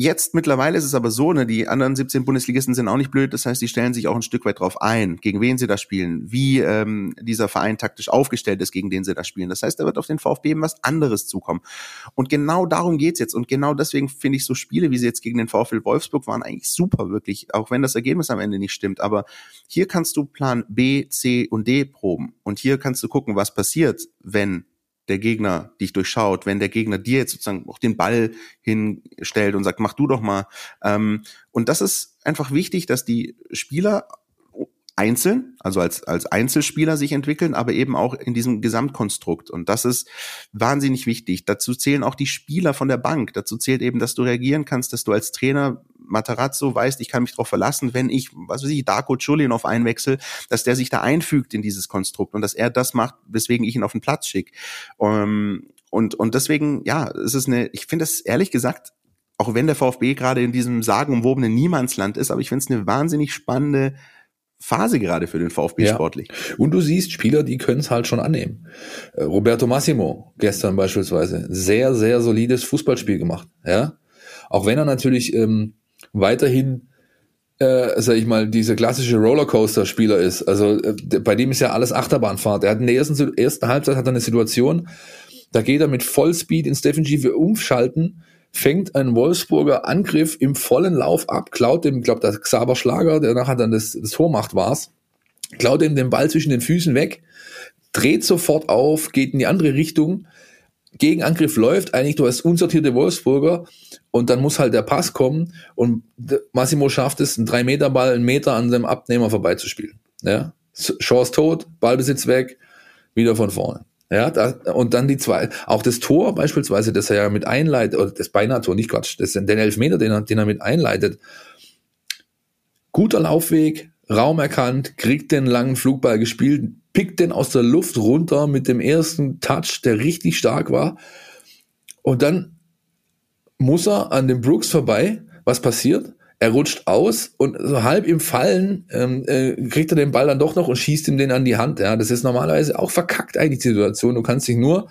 Jetzt mittlerweile ist es aber so, ne, die anderen 17 Bundesligisten sind auch nicht blöd, das heißt, die stellen sich auch ein Stück weit drauf ein, gegen wen sie da spielen, wie ähm, dieser Verein taktisch aufgestellt ist, gegen den sie da spielen. Das heißt, da wird auf den VfB eben was anderes zukommen. Und genau darum geht's jetzt. Und genau deswegen finde ich so Spiele, wie sie jetzt gegen den VfL Wolfsburg waren, eigentlich super, wirklich, auch wenn das Ergebnis am Ende nicht stimmt. Aber hier kannst du Plan B, C und D proben. Und hier kannst du gucken, was passiert, wenn der Gegner dich durchschaut, wenn der Gegner dir jetzt sozusagen auch den Ball hinstellt und sagt, mach du doch mal. Ähm, und das ist einfach wichtig, dass die Spieler einzeln, also als, als Einzelspieler sich entwickeln, aber eben auch in diesem Gesamtkonstrukt. Und das ist wahnsinnig wichtig. Dazu zählen auch die Spieler von der Bank. Dazu zählt eben, dass du reagieren kannst, dass du als Trainer Matarazzo weißt, ich kann mich darauf verlassen, wenn ich, was weiß ich, Darko Chulin auf einwechsel, dass der sich da einfügt in dieses Konstrukt und dass er das macht, weswegen ich ihn auf den Platz schicke. Ähm, und, und deswegen, ja, es ist eine, ich finde es ehrlich gesagt, auch wenn der VfB gerade in diesem sagenumwobenen Niemandsland ist, aber ich finde es eine wahnsinnig spannende Phase gerade für den VfB ja. sportlich. Und du siehst Spieler, die können es halt schon annehmen. Äh, Roberto Massimo gestern beispielsweise sehr sehr solides Fußballspiel gemacht, ja. Auch wenn er natürlich ähm, weiterhin äh, sag ich mal, dieser klassische Rollercoaster-Spieler ist. Also äh, bei dem ist ja alles Achterbahnfahrt. Er hat in der ersten, ersten Halbzeit hat er eine Situation, da geht er mit Vollspeed ins defensive Umschalten fängt ein Wolfsburger Angriff im vollen Lauf ab, klaut dem, glaube, der Xaver Schlager, der nachher dann das, das Tor macht, war's, klaut ihm den Ball zwischen den Füßen weg, dreht sofort auf, geht in die andere Richtung, Gegenangriff läuft, eigentlich du hast unsortierte Wolfsburger und dann muss halt der Pass kommen und Massimo schafft es, einen 3-Meter-Ball einen Meter an dem Abnehmer vorbeizuspielen. Ja? Chance tot, Ballbesitz weg, wieder von vorne. Ja, da, und dann die zwei, auch das Tor beispielsweise, das er ja mit einleitet, oder das beinahe Tor, nicht Quatsch, das den Elfmeter, den er, den er mit einleitet. Guter Laufweg, Raum erkannt, kriegt den langen Flugball gespielt, pickt den aus der Luft runter mit dem ersten Touch, der richtig stark war. Und dann muss er an dem Brooks vorbei. Was passiert? Er rutscht aus und so halb im Fallen ähm, äh, kriegt er den Ball dann doch noch und schießt ihm den an die Hand. Ja, das ist normalerweise auch verkackt eigentlich die Situation. Du kannst dich nur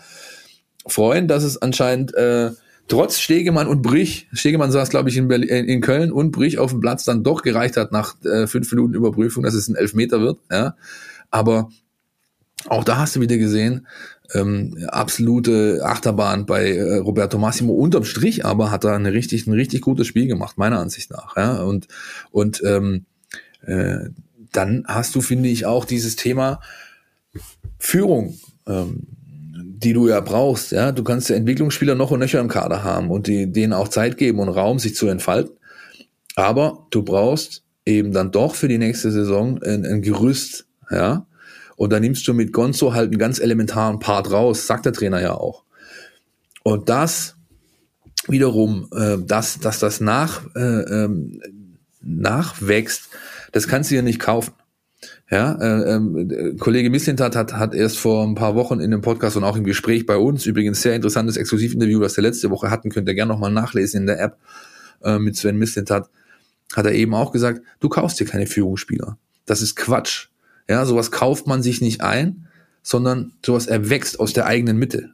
freuen, dass es anscheinend äh, trotz Stegemann und Brich, Stegemann saß glaube ich in, Berlin, äh, in Köln und Brich auf dem Platz dann doch gereicht hat nach äh, fünf Minuten Überprüfung, dass es ein Elfmeter wird. Ja, aber auch da hast du wieder gesehen, ähm, absolute Achterbahn bei äh, Roberto Massimo. Unterm Strich aber hat er eine richtig, ein richtig gutes Spiel gemacht, meiner Ansicht nach. Ja? Und, und ähm, äh, dann hast du, finde ich, auch dieses Thema Führung. Ähm, die du ja brauchst. Ja, du kannst ja Entwicklungsspieler noch und nöcher im Kader haben und die, denen auch Zeit geben und Raum, sich zu entfalten. Aber du brauchst eben dann doch für die nächste Saison ein, ein Gerüst, ja. Und da nimmst du mit Gonzo halt einen ganz elementaren Part raus, sagt der Trainer ja auch. Und das wiederum, äh, dass, dass das nach, äh, ähm, nachwächst, das kannst du ja nicht kaufen. Ja, äh, äh, Kollege Misslintat hat, hat erst vor ein paar Wochen in dem Podcast und auch im Gespräch bei uns, übrigens sehr interessantes Exklusivinterview, das wir letzte Woche hatten, könnt ihr gerne nochmal nachlesen in der App äh, mit Sven Misslintat, hat er eben auch gesagt, du kaufst dir keine Führungsspieler. Das ist Quatsch. Ja, sowas kauft man sich nicht ein, sondern sowas erwächst aus der eigenen Mitte.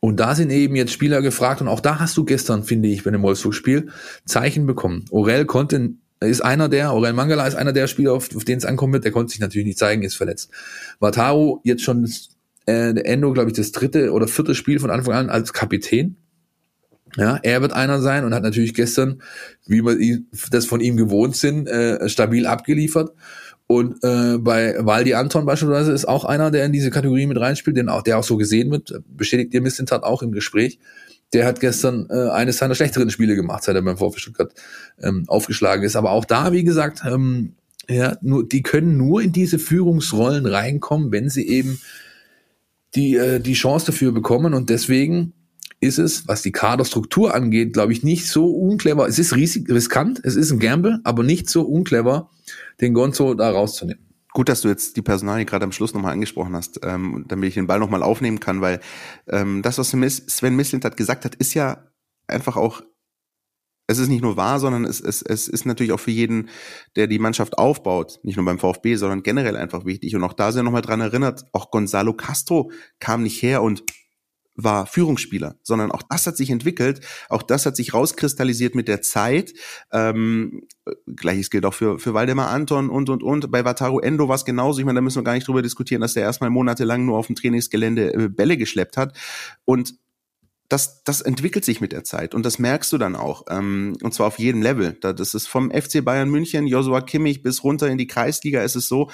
Und da sind eben jetzt Spieler gefragt und auch da hast du gestern, finde ich, bei dem Wolfsburg-Spiel Zeichen bekommen. Orel konnte ist einer der, Aurel Mangala ist einer der Spieler, auf, auf den es ankommen wird, der konnte sich natürlich nicht zeigen, ist verletzt. Wataru jetzt schon äh, Endo, glaube ich, das dritte oder vierte Spiel von Anfang an als Kapitän. Ja, er wird einer sein und hat natürlich gestern, wie wir das von ihm gewohnt sind, äh, stabil abgeliefert. Und äh, bei Waldi Anton beispielsweise ist auch einer, der in diese Kategorie mit reinspielt, den auch, der auch so gesehen wird, bestätigt ihr Missentat auch im Gespräch der hat gestern äh, eines seiner schlechteren Spiele gemacht, seit er beim VfB Stuttgart ähm, aufgeschlagen ist. Aber auch da, wie gesagt, ähm, ja, nur, die können nur in diese Führungsrollen reinkommen, wenn sie eben die, äh, die Chance dafür bekommen. Und deswegen ist es, was die Kaderstruktur angeht, glaube ich, nicht so unclever. Es ist riskant, es ist ein Gamble, aber nicht so unclever, den Gonzo da rauszunehmen gut, dass du jetzt die Personalie gerade am Schluss nochmal angesprochen hast, ähm, damit ich den Ball nochmal aufnehmen kann, weil ähm, das, was Sven Mislint hat gesagt hat, ist ja einfach auch, es ist nicht nur wahr, sondern es, es, es ist natürlich auch für jeden, der die Mannschaft aufbaut, nicht nur beim VfB, sondern generell einfach wichtig. Und auch da sind nochmal dran erinnert, auch Gonzalo Castro kam nicht her und war Führungsspieler, sondern auch das hat sich entwickelt, auch das hat sich rauskristallisiert mit der Zeit. Ähm, Gleiches gilt auch für, für Waldemar Anton und, und, und. Bei Wataru Endo war es genauso. Ich meine, da müssen wir gar nicht drüber diskutieren, dass der erstmal monatelang nur auf dem Trainingsgelände äh, Bälle geschleppt hat. Und das, das entwickelt sich mit der Zeit und das merkst du dann auch. Ähm, und zwar auf jedem Level. Das ist vom FC Bayern München, Joshua Kimmich bis runter in die Kreisliga ist es so,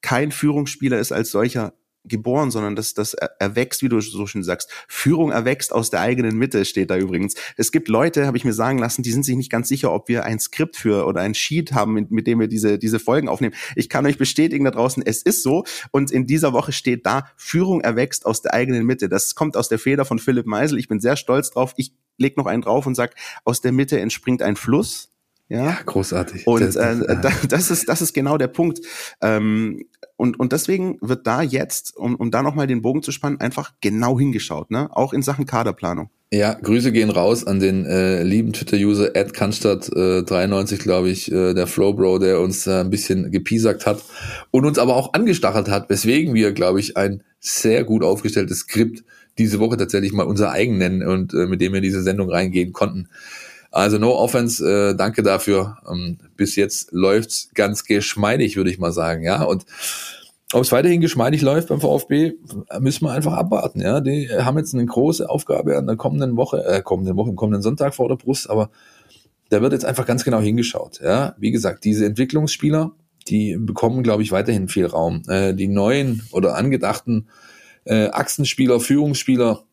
kein Führungsspieler ist als solcher geboren, sondern das, das erwächst, wie du so schön sagst. Führung erwächst aus der eigenen Mitte, steht da übrigens. Es gibt Leute, habe ich mir sagen lassen, die sind sich nicht ganz sicher, ob wir ein Skript für oder ein Sheet haben, mit, mit dem wir diese, diese Folgen aufnehmen. Ich kann euch bestätigen da draußen, es ist so. Und in dieser Woche steht da, Führung erwächst aus der eigenen Mitte. Das kommt aus der Feder von Philipp Meisel. Ich bin sehr stolz drauf. Ich leg noch einen drauf und sag, aus der Mitte entspringt ein Fluss. Ja, ja großartig. Und das, äh, das, ist das ist genau der Punkt. Ähm, und, und deswegen wird da jetzt, um, um da nochmal den Bogen zu spannen, einfach genau hingeschaut, ne? Auch in Sachen Kaderplanung. Ja, Grüße gehen raus an den äh, lieben Twitter-User Ed Cannstatt äh, 93, glaube ich, äh, der Flowbro, der uns äh, ein bisschen gepiesackt hat und uns aber auch angestachelt hat, weswegen wir, glaube ich, ein sehr gut aufgestelltes Skript diese Woche tatsächlich mal unser eigen nennen und äh, mit dem wir in diese Sendung reingehen konnten. Also no offense, äh, danke dafür. Ähm, bis jetzt läuft's ganz geschmeidig, würde ich mal sagen. Ja, und ob es weiterhin geschmeidig läuft beim VfB, müssen wir einfach abwarten. Ja, die haben jetzt eine große Aufgabe an der kommenden Woche, äh, kommenden Woche, kommenden Sonntag vor der Brust, aber da wird jetzt einfach ganz genau hingeschaut. Ja, wie gesagt, diese Entwicklungsspieler, die bekommen, glaube ich, weiterhin viel Raum. Äh, die neuen oder angedachten äh, Achsenspieler, Führungsspieler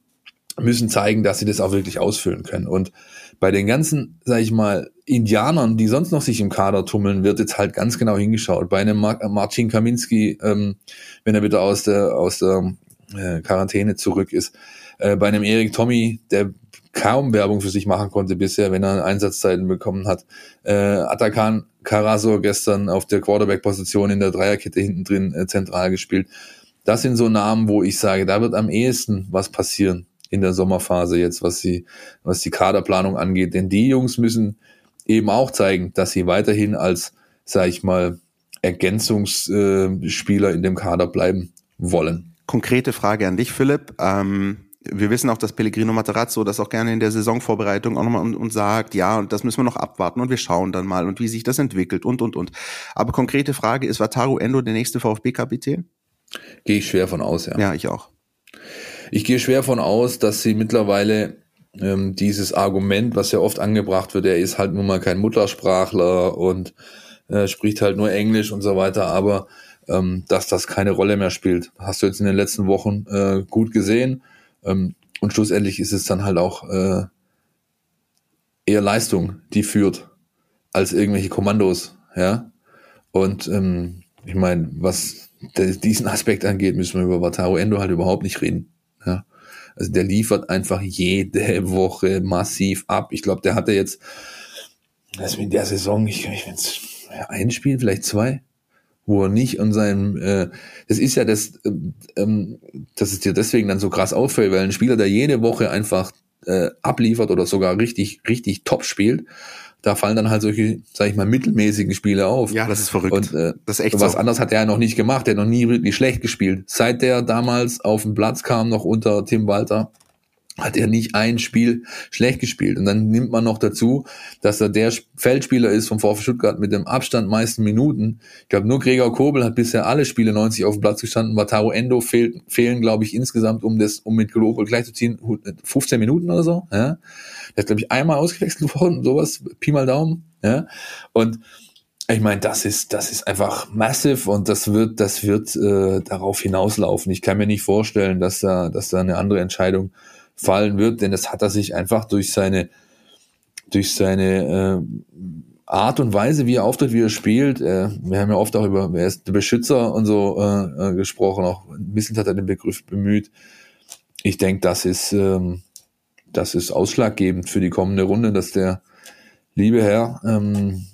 müssen zeigen, dass sie das auch wirklich ausfüllen können. Und bei den ganzen, sag ich mal, Indianern, die sonst noch sich im Kader tummeln, wird jetzt halt ganz genau hingeschaut. Bei einem Mar Marcin Kaminski, ähm, wenn er wieder aus der, aus der äh, Quarantäne zurück ist, äh, bei einem Erik Tommy, der kaum Werbung für sich machen konnte bisher, wenn er Einsatzzeiten bekommen hat. Äh, Atakan Karasor gestern auf der Quarterback-Position in der Dreierkette hinten drin äh, zentral gespielt. Das sind so Namen, wo ich sage, da wird am ehesten was passieren in der Sommerphase jetzt, was sie, was die Kaderplanung angeht. Denn die Jungs müssen eben auch zeigen, dass sie weiterhin als, sag ich mal, Ergänzungsspieler in dem Kader bleiben wollen. Konkrete Frage an dich, Philipp. Ähm wir wissen auch, dass Pellegrino Materazzo das auch gerne in der Saisonvorbereitung auch nochmal und, und, sagt, ja, und das müssen wir noch abwarten und wir schauen dann mal und wie sich das entwickelt und, und, und. Aber konkrete Frage, ist Wataru Endo der nächste VfB-Kapitän? Gehe ich schwer von aus, ja. Ja, ich auch. Ich gehe schwer von aus, dass sie mittlerweile ähm, dieses Argument, was ja oft angebracht wird, er ist halt nun mal kein Muttersprachler und äh, spricht halt nur Englisch und so weiter, aber ähm, dass das keine Rolle mehr spielt. Hast du jetzt in den letzten Wochen äh, gut gesehen. Ähm, und schlussendlich ist es dann halt auch äh, eher Leistung, die führt, als irgendwelche Kommandos, ja. Und ähm, ich meine, was diesen Aspekt angeht, müssen wir über Wataru Endo halt überhaupt nicht reden. Ja. Also der liefert einfach jede Woche massiv ab. Ich glaube, der hatte jetzt, also in der Saison, ich, ich ein Spiel, vielleicht zwei, wo er nicht an seinem, äh, das ist ja das, äh, ähm, dass es dir deswegen dann so krass auffällt, weil ein Spieler, der jede Woche einfach äh, abliefert oder sogar richtig, richtig top spielt, da fallen dann halt solche, sag ich mal, mittelmäßigen Spiele auf. Ja, das ist verrückt. Und äh, das ist echt was so. anderes hat er ja noch nicht gemacht. Er hat noch nie wirklich schlecht gespielt. Seit der damals auf den Platz kam, noch unter Tim Walter, hat er nicht ein Spiel schlecht gespielt. Und dann nimmt man noch dazu, dass er der Feldspieler ist vom VfB Stuttgart mit dem Abstand meisten Minuten. Ich glaube, nur Gregor Kobel hat bisher alle Spiele 90 auf dem Platz gestanden. Wataru Endo fehlt, fehlen, glaube ich, insgesamt, um das, um mit Global gleichzuziehen, 15 Minuten oder so. Ja. Der ist, glaube ich, einmal ausgewechselt worden, sowas, Pi mal Daumen. Ja. Und ich meine, das ist, das ist einfach massiv und das wird, das wird äh, darauf hinauslaufen. Ich kann mir nicht vorstellen, dass da, dass da eine andere Entscheidung fallen wird, denn das hat er sich einfach durch seine, durch seine äh, Art und Weise, wie er auftritt, wie er spielt. Äh, wir haben ja oft auch über, wer ist der Beschützer und so äh, äh gesprochen, auch ein bisschen hat er den Begriff bemüht. Ich denke, das ist, ähm, das ist ausschlaggebend für die kommende Runde, dass der liebe Herr ähm,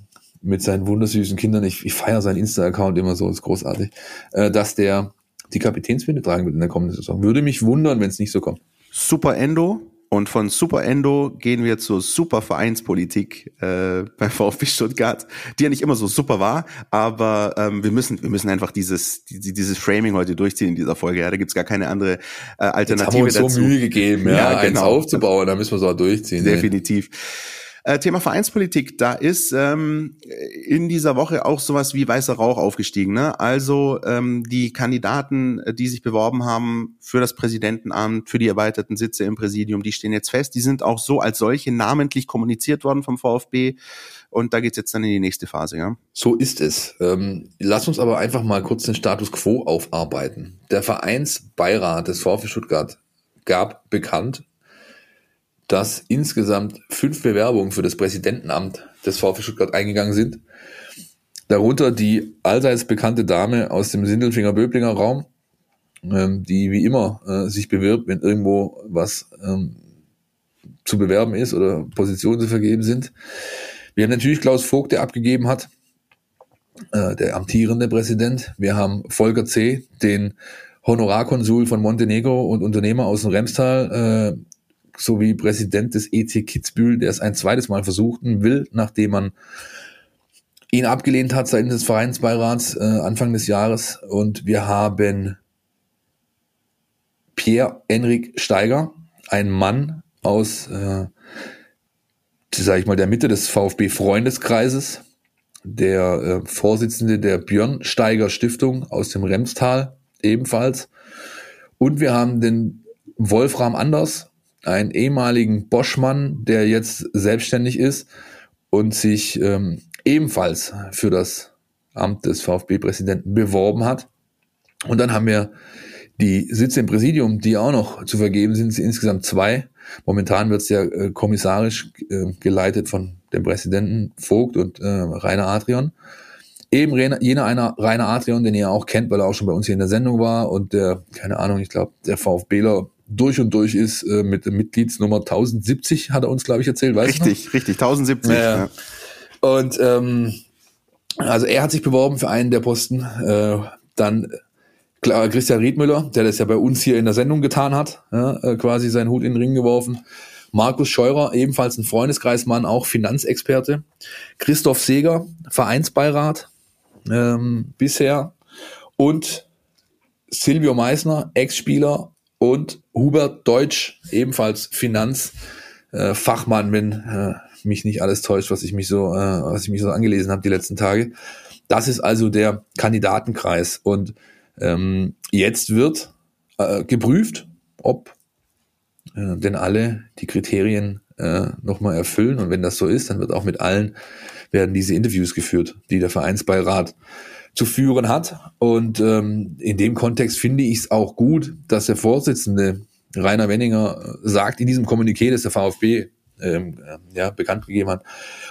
mit seinen wundersüßen Kindern, ich, ich feiere seinen Insta-Account immer so, ist großartig, äh, dass der die Kapitänsbinde tragen wird in der kommenden Saison. Würde mich wundern, wenn es nicht so kommt. Super Endo. Und von Super Endo gehen wir zur Super Vereinspolitik äh, beim VfB Stuttgart, die ja nicht immer so super war, aber ähm, wir müssen wir müssen einfach dieses die, dieses Framing heute durchziehen in dieser Folge. Ja, da gibt's gar keine andere äh, Alternative Jetzt haben wir uns dazu. so Mühe gegeben, ja, ja genau. aufzubauen, da müssen wir so durchziehen. Definitiv. Äh, Thema Vereinspolitik, da ist ähm, in dieser Woche auch sowas wie weißer Rauch aufgestiegen. Ne? Also ähm, die Kandidaten, äh, die sich beworben haben für das Präsidentenamt, für die erweiterten Sitze im Präsidium, die stehen jetzt fest. Die sind auch so als solche namentlich kommuniziert worden vom VfB. Und da geht's jetzt dann in die nächste Phase, ja. So ist es. Ähm, lass uns aber einfach mal kurz den Status quo aufarbeiten. Der Vereinsbeirat des VfB Stuttgart gab bekannt, dass insgesamt fünf Bewerbungen für das Präsidentenamt des VfB Stuttgart eingegangen sind. Darunter die allseits bekannte Dame aus dem Sindelfinger Böblinger Raum, ähm, die wie immer äh, sich bewirbt, wenn irgendwo was ähm, zu bewerben ist oder Positionen zu vergeben sind. Wir haben natürlich Klaus Vogt, der abgegeben hat, äh, der amtierende Präsident. Wir haben Volker C., den Honorarkonsul von Montenegro und Unternehmer aus dem Remstal, äh, sowie Präsident des EC Kitzbühel, der es ein zweites Mal versuchen will, nachdem man ihn abgelehnt hat seitens des Vereinsbeirats äh, Anfang des Jahres. Und wir haben Pierre-Enrik Steiger, ein Mann aus, äh, sage ich mal, der Mitte des VfB-Freundeskreises, der äh, Vorsitzende der Björn Steiger Stiftung aus dem Remstal ebenfalls. Und wir haben den Wolfram Anders, einen ehemaligen Boschmann, der jetzt selbstständig ist und sich ähm, ebenfalls für das Amt des VfB-Präsidenten beworben hat. Und dann haben wir die Sitze im Präsidium, die auch noch zu vergeben sind, sind insgesamt zwei. Momentan wird es ja äh, kommissarisch äh, geleitet von dem Präsidenten Vogt und äh, Rainer Adrian. Eben jener einer Rainer Adrian, den ihr auch kennt, weil er auch schon bei uns hier in der Sendung war und der, keine Ahnung, ich glaube, der VfBler durch und durch ist äh, mit der Mitgliedsnummer 1070, hat er uns, glaube ich, erzählt. Weißt richtig, du richtig, 1070. Ja. ja. Und ähm, also er hat sich beworben für einen der Posten. Äh, dann klar, Christian Riedmüller, der das ja bei uns hier in der Sendung getan hat, ja, äh, quasi seinen Hut in den Ring geworfen. Markus Scheurer, ebenfalls ein Freundeskreismann, auch Finanzexperte. Christoph Seger, Vereinsbeirat ähm, bisher. Und Silvio Meissner, Ex-Spieler und Hubert Deutsch, ebenfalls Finanzfachmann, äh, wenn äh, mich nicht alles täuscht, was ich mich so, äh, was ich mich so angelesen habe die letzten Tage. Das ist also der Kandidatenkreis. Und ähm, jetzt wird äh, geprüft, ob äh, denn alle die Kriterien äh, nochmal erfüllen. Und wenn das so ist, dann wird auch mit allen werden diese Interviews geführt, die der Vereinsbeirat zu führen hat. Und ähm, in dem Kontext finde ich es auch gut, dass der Vorsitzende Rainer Wenninger sagt in diesem Kommuniqué, das der VfB ähm, ja, bekannt gegeben hat.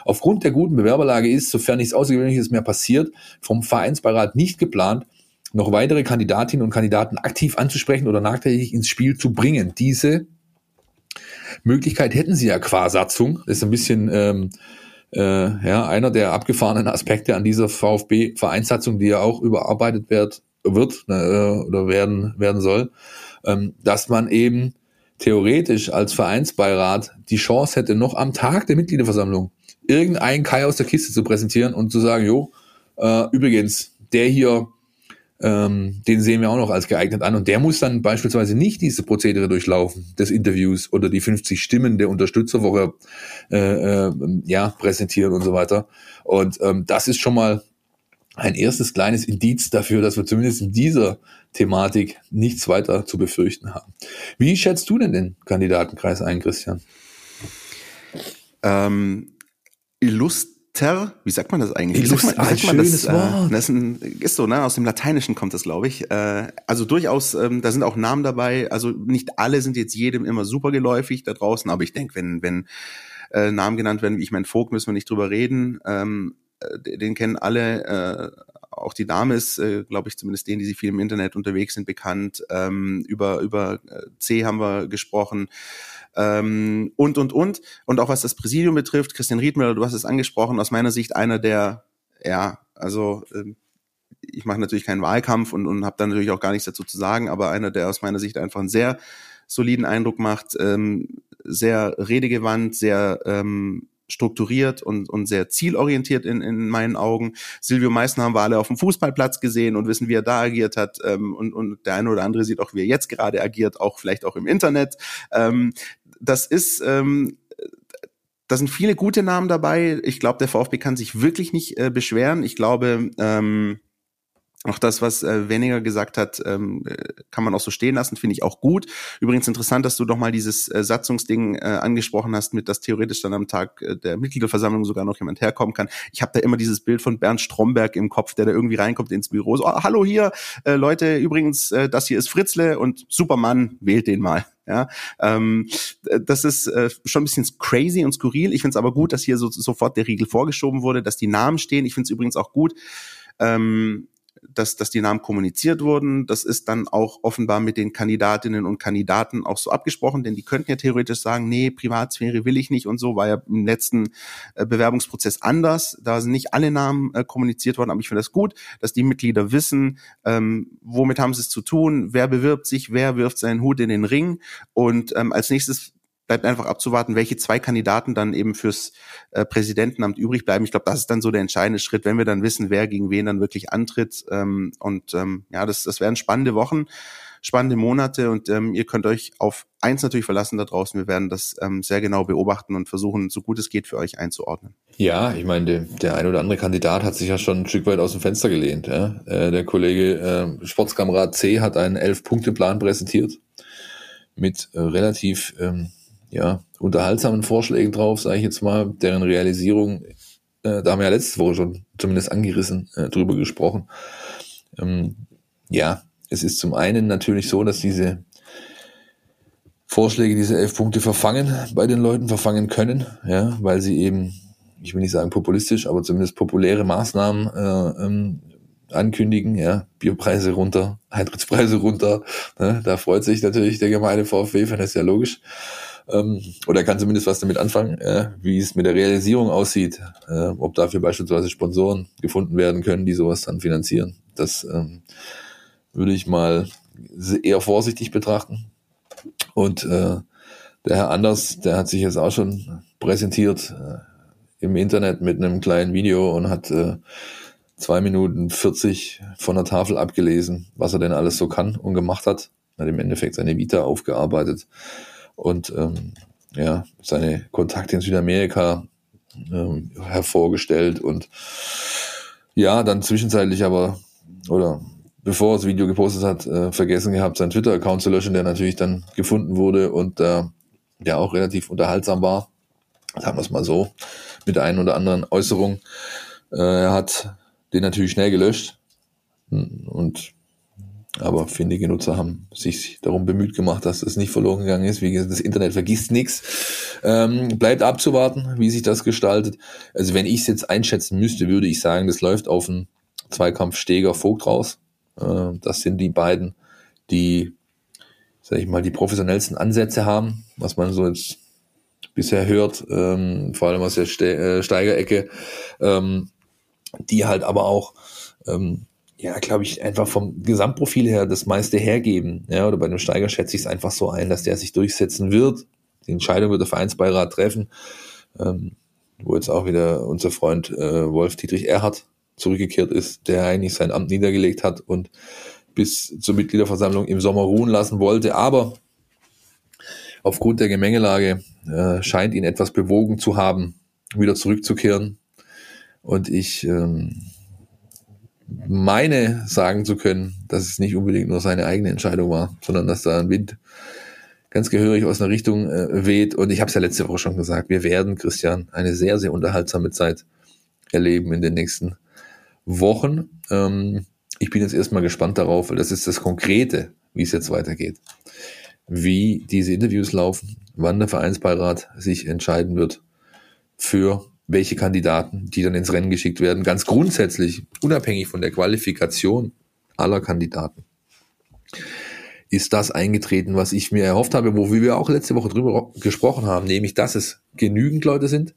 Aufgrund der guten Bewerberlage ist, sofern nichts Außergewöhnliches mehr passiert, vom Vereinsbeirat nicht geplant, noch weitere Kandidatinnen und Kandidaten aktiv anzusprechen oder nachträglich ins Spiel zu bringen. Diese Möglichkeit hätten sie ja qua Satzung. Das ist ein bisschen ähm, äh, ja, einer der abgefahrenen Aspekte an dieser VfB-Vereinssatzung, die ja auch überarbeitet wird, wird äh, oder werden, werden soll, ähm, dass man eben theoretisch als Vereinsbeirat die Chance hätte, noch am Tag der Mitgliederversammlung irgendeinen Kai aus der Kiste zu präsentieren und zu sagen, jo, äh, übrigens, der hier, ähm, den sehen wir auch noch als geeignet an und der muss dann beispielsweise nicht diese Prozedere durchlaufen des Interviews oder die 50 Stimmen der Unterstützerwoche äh, äh, ja präsentieren und so weiter. Und ähm, das ist schon mal ein erstes kleines Indiz dafür, dass wir zumindest in dieser Thematik nichts weiter zu befürchten haben. Wie schätzt du denn den Kandidatenkreis ein, Christian? Ähm, illuster, wie sagt man das eigentlich? Wie sagt man, ein schönes das, Wort. Äh, das ist, ein, ist so, ne? Aus dem Lateinischen kommt das, glaube ich. Äh, also durchaus, ähm, da sind auch Namen dabei. Also nicht alle sind jetzt jedem immer super geläufig da draußen, aber ich denke, wenn, wenn äh, Namen genannt werden, wie ich mein Vogt, müssen wir nicht drüber reden. Ähm, äh, den kennen alle, äh, auch die Dame ist, äh, glaube ich, zumindest denen, die sich viel im Internet unterwegs sind, bekannt. Ähm, über über äh, C haben wir gesprochen. Ähm, und, und, und. Und auch was das Präsidium betrifft, Christian Riedmüller, du hast es angesprochen, aus meiner Sicht einer der, ja, also ähm, ich mache natürlich keinen Wahlkampf und, und habe da natürlich auch gar nichts dazu zu sagen, aber einer, der aus meiner Sicht einfach einen sehr soliden Eindruck macht, ähm, sehr redegewandt, sehr ähm, strukturiert und, und sehr zielorientiert in, in meinen Augen. Silvio Meissner haben wir alle auf dem Fußballplatz gesehen und wissen, wie er da agiert hat. Ähm, und, und der eine oder andere sieht auch, wie er jetzt gerade agiert, auch vielleicht auch im Internet. Ähm, das ist ähm, da sind viele gute Namen dabei. Ich glaube, der VfB kann sich wirklich nicht äh, beschweren. Ich glaube, ähm, auch das, was äh, Weniger gesagt hat, ähm, äh, kann man auch so stehen lassen, finde ich auch gut. Übrigens interessant, dass du doch mal dieses äh, Satzungsding äh, angesprochen hast, mit dass theoretisch dann am Tag äh, der Mitgliederversammlung sogar noch jemand herkommen kann. Ich habe da immer dieses Bild von Bernd Stromberg im Kopf, der da irgendwie reinkommt ins Büro. So, oh, hallo hier, äh, Leute, übrigens, äh, das hier ist Fritzle und Supermann, wählt den mal. Ja, ähm, das ist äh, schon ein bisschen crazy und skurril. Ich finde es aber gut, dass hier so, sofort der Riegel vorgeschoben wurde, dass die Namen stehen. Ich finde es übrigens auch gut, ähm, dass, dass die Namen kommuniziert wurden. Das ist dann auch offenbar mit den Kandidatinnen und Kandidaten auch so abgesprochen, denn die könnten ja theoretisch sagen, nee, Privatsphäre will ich nicht und so, war ja im letzten äh, Bewerbungsprozess anders. Da sind nicht alle Namen äh, kommuniziert worden, aber ich finde das gut, dass die Mitglieder wissen, ähm, womit haben sie es zu tun, wer bewirbt sich, wer wirft seinen Hut in den Ring und ähm, als nächstes bleibt einfach abzuwarten, welche zwei Kandidaten dann eben fürs äh, Präsidentenamt übrig bleiben. Ich glaube, das ist dann so der entscheidende Schritt, wenn wir dann wissen, wer gegen wen dann wirklich antritt. Ähm, und ähm, ja, das, das werden spannende Wochen, spannende Monate und ähm, ihr könnt euch auf eins natürlich verlassen da draußen. Wir werden das ähm, sehr genau beobachten und versuchen, so gut es geht, für euch einzuordnen. Ja, ich meine, der, der ein oder andere Kandidat hat sich ja schon ein Stück weit aus dem Fenster gelehnt. Ja? Äh, der Kollege äh, Sportskamerad C hat einen Elf-Punkte-Plan präsentiert mit äh, relativ ähm, ja, unterhaltsamen Vorschlägen drauf, sage ich jetzt mal, deren Realisierung, äh, da haben wir ja letzte Woche schon zumindest angerissen, äh, drüber gesprochen. Ähm, ja, es ist zum einen natürlich so, dass diese Vorschläge, diese elf Punkte verfangen bei den Leuten, verfangen können, ja, weil sie eben, ich will nicht sagen populistisch, aber zumindest populäre Maßnahmen äh, ähm, ankündigen, ja, Bierpreise runter, Eintrittspreise runter, ne, da freut sich natürlich der gemeine VfB-Fan, das ist ja logisch ähm, oder kann zumindest was damit anfangen, äh, wie es mit der Realisierung aussieht, äh, ob dafür beispielsweise Sponsoren gefunden werden können, die sowas dann finanzieren. Das ähm, würde ich mal eher vorsichtig betrachten. Und äh, der Herr Anders, der hat sich jetzt auch schon präsentiert äh, im Internet mit einem kleinen Video und hat äh, zwei Minuten 40 von der Tafel abgelesen, was er denn alles so kann und gemacht hat. Hat im Endeffekt seine Vita aufgearbeitet und ähm, ja, seine Kontakte in Südamerika ähm, hervorgestellt und ja, dann zwischenzeitlich aber, oder bevor er das Video gepostet hat, äh, vergessen gehabt, seinen Twitter-Account zu löschen, der natürlich dann gefunden wurde und äh, der auch relativ unterhaltsam war. Sagen wir es mal so, mit der einen oder anderen Äußerung. Äh, er hat den natürlich schnell gelöscht und Aber findige Nutzer haben sich darum bemüht gemacht, dass es nicht verloren gegangen ist. Wie gesagt, das Internet vergisst nichts. Ähm, bleibt abzuwarten, wie sich das gestaltet. Also wenn ich es jetzt einschätzen müsste, würde ich sagen, das läuft auf einen Zweikampf Steger-Vogt raus. Äh, das sind die beiden, die, sag ich mal, die professionellsten Ansätze haben, was man so jetzt bisher hört, ähm, vor allem aus der Ste äh, Steigerecke, ähm, die halt aber auch ähm, ja, glaube ich, einfach vom Gesamtprofil her das meiste hergeben. Ja, oder bei dem Steiger schätze ich es einfach so ein, dass der sich durchsetzen wird. Die Entscheidung wird der Vereinsbeirat treffen, ähm, wo jetzt auch wieder unser Freund äh, Wolf Dietrich Erhardt zurückgekehrt ist, der eigentlich sein Amt niedergelegt hat und bis zur Mitgliederversammlung im Sommer ruhen lassen wollte. Aber aufgrund der Gemengelage äh, scheint ihn etwas bewogen zu haben, wieder zurückzukehren. Und ich ähm, meine sagen zu können, dass es nicht unbedingt nur seine eigene Entscheidung war, sondern dass da ein Wind ganz gehörig aus einer Richtung äh, weht. Und ich habe es ja letzte Woche schon gesagt, wir werden, Christian, eine sehr, sehr unterhaltsame Zeit erleben in den nächsten Wochen. Ähm, ich bin jetzt erstmal gespannt darauf, weil das ist das Konkrete, wie es jetzt weitergeht. Wie diese Interviews laufen, wann der Vereinsbeirat sich entscheiden wird für welche Kandidaten, die dann ins Rennen geschickt werden, ganz grundsätzlich, unabhängig von der Qualifikation aller Kandidaten, ist das eingetreten, was ich mir erhofft habe, wo wir auch letzte Woche drüber gesprochen haben, nämlich, dass es genügend Leute sind,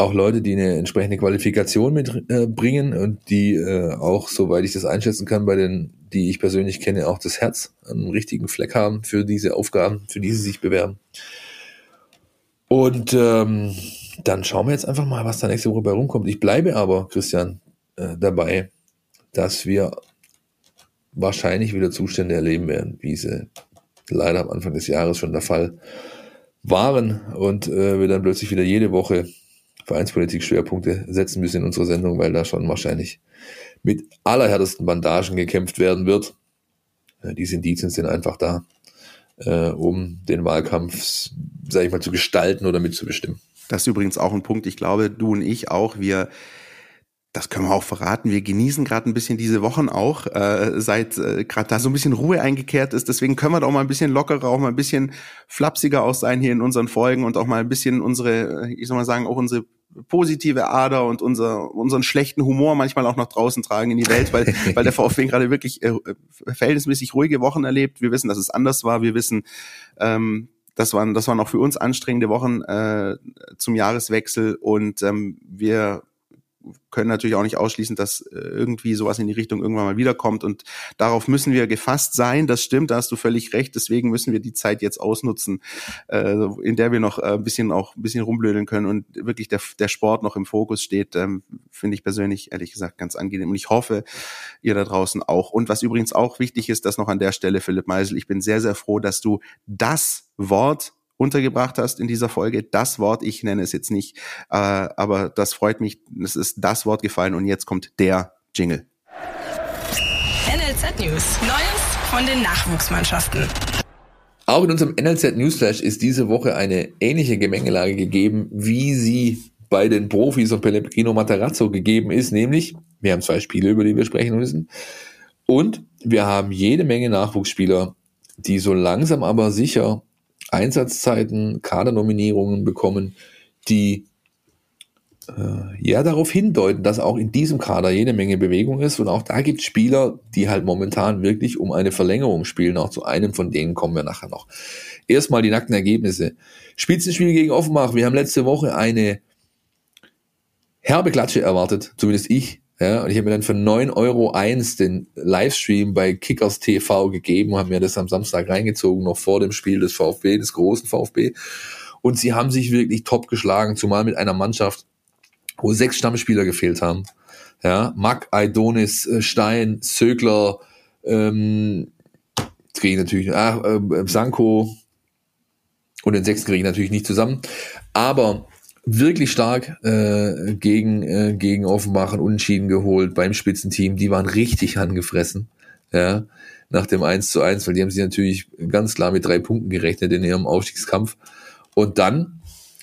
auch Leute, die eine entsprechende Qualifikation mitbringen äh, und die äh, auch, soweit ich das einschätzen kann, bei den, die ich persönlich kenne, auch das Herz einen richtigen Fleck haben für diese Aufgaben, für die sie sich bewerben. Und ähm, dann schauen wir jetzt einfach mal, was da nächste Woche bei rumkommt. Ich bleibe aber, Christian, äh, dabei, dass wir wahrscheinlich wieder Zustände erleben werden, wie sie leider am Anfang des Jahres schon der Fall waren und äh, wir dann plötzlich wieder jede Woche Vereinspolitik Schwerpunkte setzen müssen in unserer Sendung, weil da schon wahrscheinlich mit allerhärtesten Bandagen gekämpft werden wird. Äh, diese Indizien sind einfach da, äh, um den Wahlkampf, sage ich mal, zu gestalten oder mitzubestimmen. Das ist übrigens auch ein Punkt, ich glaube, du und ich auch, wir das können wir auch verraten. Wir genießen gerade ein bisschen diese Wochen auch, äh, seit äh, gerade da so ein bisschen Ruhe eingekehrt ist. Deswegen können wir da auch mal ein bisschen lockerer, auch mal ein bisschen flapsiger auch sein hier in unseren Folgen und auch mal ein bisschen unsere, ich soll mal sagen, auch unsere positive Ader und unser, unseren schlechten Humor manchmal auch nach draußen tragen in die Welt, weil, weil der VfB gerade wirklich äh, verhältnismäßig ruhige Wochen erlebt. Wir wissen, dass es anders war. Wir wissen, ähm, das waren, das waren auch für uns anstrengende Wochen äh, zum Jahreswechsel. Und ähm, wir können natürlich auch nicht ausschließen, dass äh, irgendwie sowas in die Richtung irgendwann mal wiederkommt. Und darauf müssen wir gefasst sein. Das stimmt, da hast du völlig recht. Deswegen müssen wir die Zeit jetzt ausnutzen, äh, in der wir noch äh, ein bisschen auch ein bisschen rumblödeln können und wirklich der, der Sport noch im Fokus steht. Ähm, Finde ich persönlich ehrlich gesagt ganz angenehm. Und ich hoffe, ihr da draußen auch. Und was übrigens auch wichtig ist, das noch an der Stelle, Philipp Meisel, ich bin sehr, sehr froh, dass du das Wort untergebracht hast in dieser Folge. Das Wort, ich nenne es jetzt nicht, äh, aber das freut mich. Es ist das Wort gefallen und jetzt kommt der Jingle. NLZ News. Neues von den Nachwuchsmannschaften. Auch in unserem NLZ Newsflash ist diese Woche eine ähnliche Gemengelage gegeben, wie sie bei den Profis und Pellegrino Matarazzo gegeben ist, nämlich wir haben zwei Spiele, über die wir sprechen müssen und wir haben jede Menge Nachwuchsspieler, die so langsam aber sicher Einsatzzeiten, Kadernominierungen bekommen, die äh, ja darauf hindeuten, dass auch in diesem Kader jede Menge Bewegung ist. Und auch da gibt es Spieler, die halt momentan wirklich um eine Verlängerung spielen. Auch zu einem von denen kommen wir nachher noch. Erstmal die nackten Ergebnisse. Spitzenspiel gegen Offenbach. Wir haben letzte Woche eine herbe Klatsche erwartet, zumindest ich. Ja, und ich habe mir dann für 9,01 Euro den Livestream bei Kickers TV gegeben, haben mir das am Samstag reingezogen, noch vor dem Spiel des VfB, des großen VfB. Und sie haben sich wirklich top geschlagen, zumal mit einer Mannschaft, wo sechs Stammspieler gefehlt haben. Ja, Mack, Aidonis, äh, Stein, Sögler, ähm, jetzt kriege ich natürlich, ah, äh, Sanko und den sechsten kriege ich natürlich nicht zusammen. Aber wirklich stark äh, gegen, äh, gegen Offenbach und Unentschieden geholt beim Spitzenteam. Die waren richtig angefressen, ja, nach dem 1 zu 1, weil die haben sich natürlich ganz klar mit drei Punkten gerechnet in ihrem Aufstiegskampf. Und dann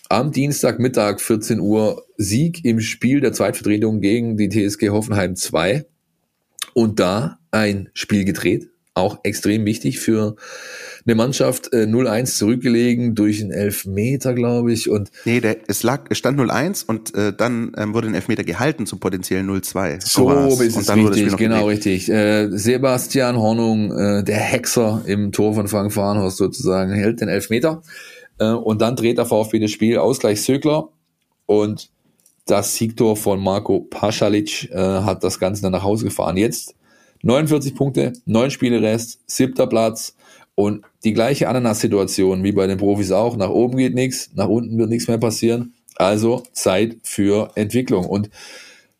am Dienstagmittag 14 Uhr Sieg im Spiel der Zweitvertretung gegen die TSG Hoffenheim 2. Und da ein Spiel gedreht. Auch extrem wichtig für eine Mannschaft äh, 0-1 zurückgelegen durch einen Elfmeter, glaube ich. Und nee, der, es lag, es stand 0-1 und äh, dann ähm, wurde ein Elfmeter gehalten zum potenziellen 0-2. So, so ist es richtig, genau richtig. Äh, Sebastian Hornung, äh, der Hexer im Tor von Frank Fahrenhorst sozusagen, hält den Elfmeter. Äh, und dann dreht der VfB das Spiel, Ausgleich Sögler und das Siegtor von Marco Paschalic äh, hat das Ganze dann nach Hause gefahren. Jetzt 49 Punkte, 9 Spiele Rest, siebter Platz und die gleiche Ananas-Situation wie bei den Profis auch. Nach oben geht nichts, nach unten wird nichts mehr passieren. Also Zeit für Entwicklung und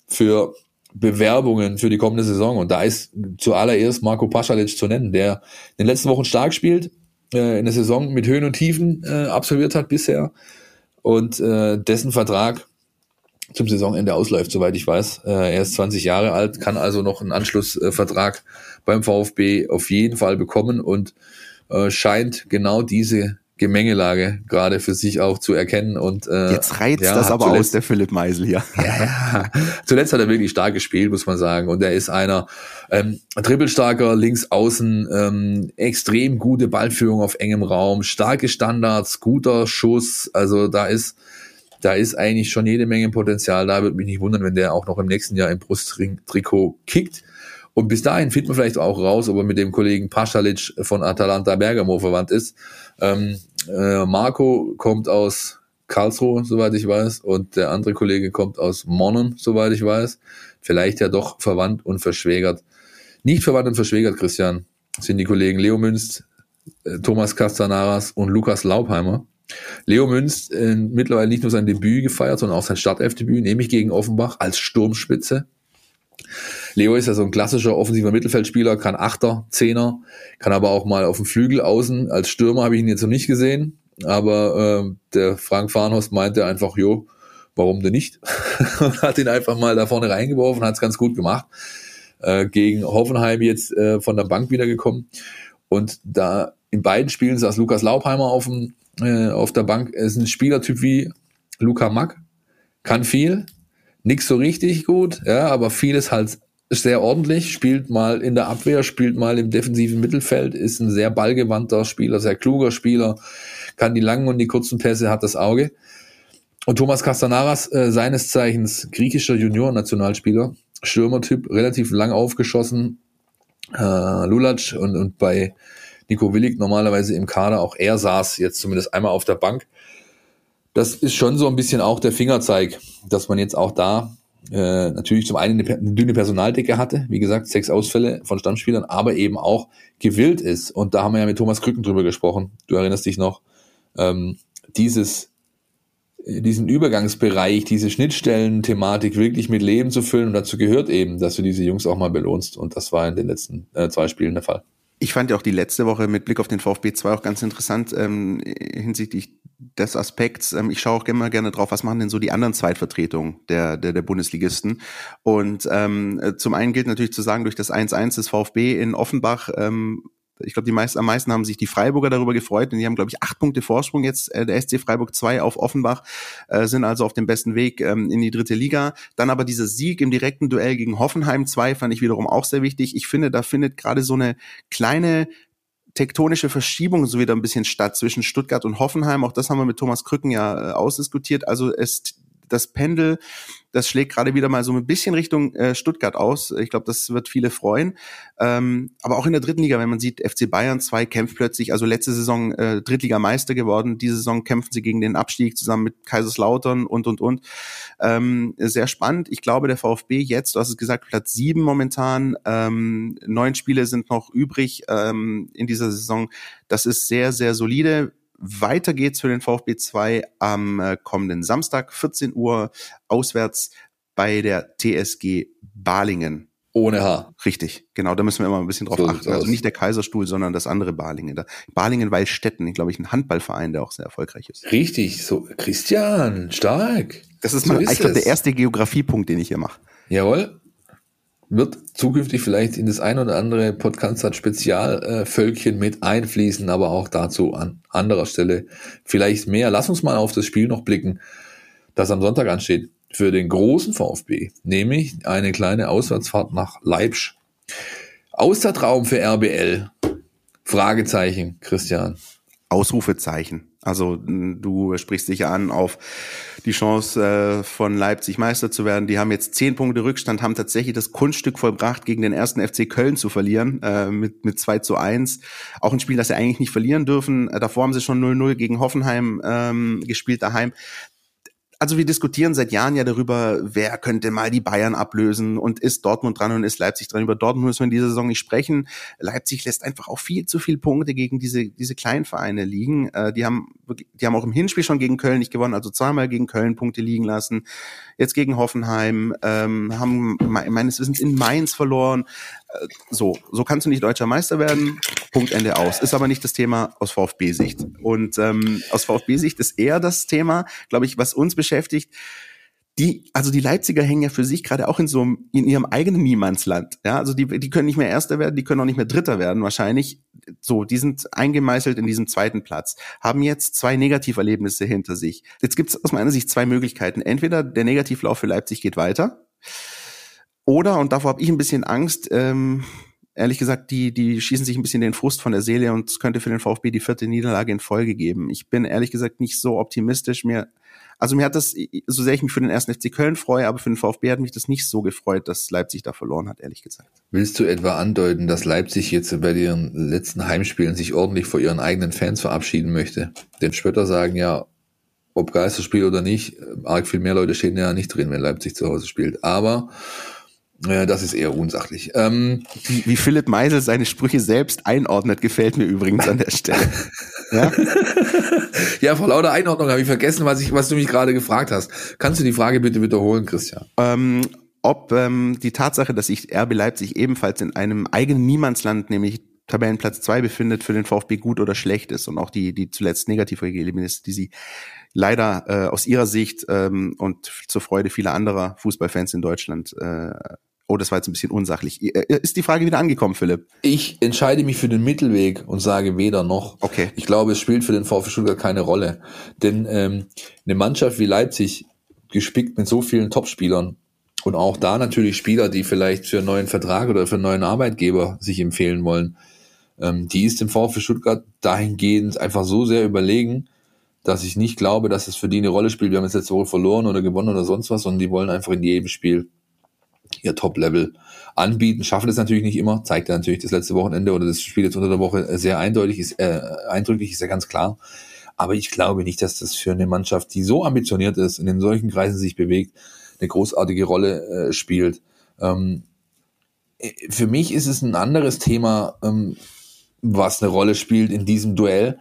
für Bewerbungen für die kommende Saison. Und da ist zuallererst Marco Paschalic zu nennen, der in den letzten Wochen stark spielt, äh, in der Saison mit Höhen und Tiefen äh, absolviert hat bisher und äh, dessen Vertrag zum Saisonende ausläuft, soweit ich weiß. Äh, er ist 20 Jahre alt, kann also noch einen Anschlussvertrag beim VfB auf jeden Fall bekommen und äh, scheint genau diese Gemengelage gerade für sich auch zu erkennen und äh, jetzt reizt ja, das aber zuletzt, aus der Philipp Meisel hier. Ja, ja. Zuletzt hat er wirklich stark gespielt, muss man sagen, und er ist einer ähm, trippelstarker links außen, ähm, extrem gute Ballführung auf engem Raum, starke Standards, guter Schuss, also da ist da ist eigentlich schon jede Menge Potenzial. Da würde mich nicht wundern, wenn der auch noch im nächsten Jahr im Brusttrikot kickt. Und bis dahin findet man vielleicht auch raus, ob er mit dem Kollegen Paschalic von Atalanta Bergamo verwandt ist. Ähm, äh, Marco kommt aus Karlsruhe, soweit ich weiß, und der andere Kollege kommt aus Monnen, soweit ich weiß. Vielleicht ja doch verwandt und verschwägert. Nicht verwandt und verschwägert, Christian, sind die Kollegen Leo Münst, äh, Thomas Castanaras und Lukas Laubheimer. Leo Münz äh, mittlerweile nicht nur sein Debüt gefeiert, sondern auch sein Startelfdebüt, nämlich gegen Offenbach als Sturmspitze. Leo ist ja so ein klassischer offensiver Mittelfeldspieler, kann Achter, Zehner, kann aber auch mal auf dem Flügel außen. Als Stürmer habe ich ihn jetzt noch nicht gesehen, aber äh, der Frank Farnhorst meinte einfach, jo, warum denn nicht? und hat ihn einfach mal da vorne reingeworfen, hat es ganz gut gemacht. Äh, gegen Hoffenheim jetzt äh, von der Bank wiedergekommen. Und da in beiden Spielen saß Lukas Laubheimer auf dem äh, auf der Bank ist ein Spielertyp wie Luca Mack, kann viel, nix so richtig gut, ja, aber vieles halt sehr ordentlich, spielt mal in der Abwehr, spielt mal im defensiven Mittelfeld, ist ein sehr ballgewandter Spieler, sehr kluger Spieler, kann die langen und die kurzen Pässe, hat das Auge. Und Thomas Castanaras, äh, seines Zeichens griechischer Junior-Nationalspieler, Stürmertyp, relativ lang aufgeschossen, äh, Lulac und, und bei Nico Willig normalerweise im Kader, auch er saß jetzt zumindest einmal auf der Bank. Das ist schon so ein bisschen auch der Fingerzeig, dass man jetzt auch da äh, natürlich zum einen eine, dünne Personaldecke hatte, wie gesagt, sechs Ausfälle von Stammspielern, aber eben auch gewillt ist. Und da haben wir ja mit Thomas Krücken drüber gesprochen. Du erinnerst dich noch, ähm, dieses diesen Übergangsbereich, diese Schnittstellen-Thematik wirklich mit Leben zu füllen. Und dazu gehört eben, dass du diese Jungs auch mal belohnst. Und das war in den letzten äh, zwei Spielen der Fall. Ich fand ja auch die letzte Woche mit Blick auf den VfB 2 auch ganz interessant ähm, hinsichtlich des Aspekts. Ähm, ich schaue auch immer gerne drauf, was machen denn so die anderen Zweitvertretungen der, der, der Bundesligisten. Und ähm, zum einen gilt natürlich zu sagen, durch das 1-1 des VfB in Offenbach ähm, ich glaube, die meisten, am meisten haben sich die Freiburger darüber gefreut, denn die haben, glaube ich, acht Punkte Vorsprung jetzt, äh, der SC Freiburg 2 auf Offenbach, äh, sind also auf dem besten Weg ähm, in die dritte Liga. Dann aber dieser Sieg im direkten Duell gegen Hoffenheim 2 fand ich wiederum auch sehr wichtig. Ich finde, da findet gerade so eine kleine tektonische Verschiebung so wieder ein bisschen statt zwischen Stuttgart und Hoffenheim. Auch das haben wir mit Thomas Krücken ja äh, ausdiskutiert. Also es das Pendel, das schlägt gerade wieder mal so ein bisschen Richtung äh, Stuttgart aus. Ich glaube, das wird viele freuen. Ähm, aber auch in der dritten Liga, wenn man sieht, FC Bayern 2 kämpft plötzlich, also letzte Saison äh, Drittligameister geworden, diese Saison kämpfen sie gegen den Abstieg zusammen mit Kaiserslautern und, und, und. Ähm, sehr spannend. Ich glaube, der VfB jetzt, du hast es gesagt, Platz sieben momentan, ähm, neun Spiele sind noch übrig ähm, in dieser Saison. Das ist sehr, sehr solide. Weiter geht's für den VfB 2 am äh, kommenden Samstag, 14 Uhr, auswärts bei der TSG Balingen. Ohne H. Richtig, genau, da müssen wir immer ein bisschen drauf so achten. Also nicht der Kaiserstuhl, sondern das andere Balingen. Da. Balingen-Weilstetten, glaube ich, ein Handballverein, der auch sehr erfolgreich ist. Richtig, so Christian, stark. Das ist so mal, ist ich glaube, der erste Geografiepunkt, den ich hier mache. Jawohl wird zukünftig vielleicht in das ein oder andere Podcast Spezialvölkchen äh, mit einfließen, aber auch dazu an anderer Stelle vielleicht mehr. Lass uns mal auf das Spiel noch blicken, das am Sonntag ansteht für den großen VfB, nämlich eine kleine Auswärtsfahrt nach Leipzig. Austertraum für RBL? Fragezeichen, Christian. Ausrufezeichen. Also du sprichst dich an auf die Chance äh, von Leipzig Meister zu werden. Die haben jetzt zehn Punkte Rückstand, haben tatsächlich das Kunststück vollbracht, gegen den ersten FC Köln zu verlieren, äh, mit, mit 2 zu 1. Auch ein Spiel, das sie eigentlich nicht verlieren dürfen. Äh, davor haben sie schon 0-0 gegen Hoffenheim ähm, gespielt daheim also wir diskutieren seit Jahren ja darüber, wer könnte mal die Bayern ablösen und ist Dortmund dran und ist Leipzig dran. Über Dortmund müssen wir in dieser Saison nicht sprechen. Leipzig lässt einfach auch viel zu viele Punkte gegen diese, diese kleinen Vereine liegen. Äh, die haben, die haben auch im Hinspiel schon gegen Köln nicht gewonnen, also zweimal gegen Köln Punkte liegen lassen. Jetzt gegen Hoffenheim, ähm, haben meines Wissens in Mainz verloren. So, so kannst du nicht deutscher Meister werden. Punkt Ende aus. Ist aber nicht das Thema aus VfB-Sicht. Und ähm, aus VfB-Sicht ist eher das Thema, glaube ich, was uns beschäftigt. Die, also die Leipziger hängen ja für sich gerade auch in so einem, in ihrem eigenen Niemandsland. Ja, also die, die können nicht mehr Erster werden, die können auch nicht mehr Dritter werden, wahrscheinlich. So, die sind eingemeißelt in diesem zweiten Platz, haben jetzt zwei Negativerlebnisse hinter sich. Jetzt gibt es aus meiner Sicht zwei Möglichkeiten. Entweder der Negativlauf für Leipzig geht weiter, oder, und davor habe ich ein bisschen Angst, ähm, ehrlich gesagt, die, die schießen sich ein bisschen den Frust von der Seele und es könnte für den VfB die vierte Niederlage in Folge geben. Ich bin ehrlich gesagt nicht so optimistisch. Mir, also mir hat das, so sehr ich mich für den ersten FC Köln freue, aber für den VfB hat mich das nicht so gefreut, dass Leipzig da verloren hat, ehrlich gesagt. Willst du etwa andeuten, dass Leipzig jetzt bei ihren letzten Heimspielen sich ordentlich vor ihren eigenen Fans verabschieden möchte? Denn Spötter sagen ja, ob Geisterspiel oder nicht, arg viel mehr Leute stehen ja nicht drin, wenn Leipzig zu Hause spielt. Aber ja, das ist eher unsachlich. Ähm, wie, Philipp Meisel seine Sprüche selbst einordnet, gefällt mir übrigens an der Stelle. ja? ja, vor lauter Einordnung habe ich vergessen, was, ich, was du mich gerade gefragt hast. Kannst du die Frage bitte wiederholen, Christian? Ähm, ob ähm, die Tatsache, dass sich RB Leipzig ebenfalls in einem eigenen Niemandsland, nämlich Tabellenplatz zwei befindet, für den VfB gut oder schlecht ist und auch die, die zuletzt negativ ist, die sie leider äh, aus ihrer Sicht ähm, und zur Freude vieler anderer Fußballfans in Deutschland äh, Oh, das war jetzt ein bisschen unsachlich. Äh, ist die Frage wieder angekommen, Philipp? Ich entscheide mich für den Mittelweg und sage weder noch. Okay. Ich glaube, es spielt für den VfB Stuttgart keine Rolle. Denn ähm, eine Mannschaft wie Leipzig, gespickt mit so vielen Topspielern und auch da natürlich Spieler, die vielleicht für einen neuen Vertrag oder für einen neuen Arbeitgeber sich empfehlen wollen, ähm, die ist dem VfB Stuttgart dahingehend einfach so sehr überlegen, dass ich nicht glaube, dass es für die eine Rolle spielt. Wir haben jetzt letzte Woche verloren oder gewonnen oder sonst was, sondern die wollen einfach in jedem Spiel ihr Top-Level anbieten. Schaffen das natürlich nicht immer, zeigt ja natürlich das letzte Wochenende oder das Spiel jetzt unter der Woche sehr eindeutig, ist, äh, eindrücklich, ist ja ganz klar. Aber ich glaube nicht, dass das für eine Mannschaft, die so ambitioniert ist und in solchen Kreisen sich bewegt, eine großartige Rolle äh, spielt. Ähm, äh, für mich ist es ein anderes Thema, ähm, was eine Rolle spielt in diesem Duell.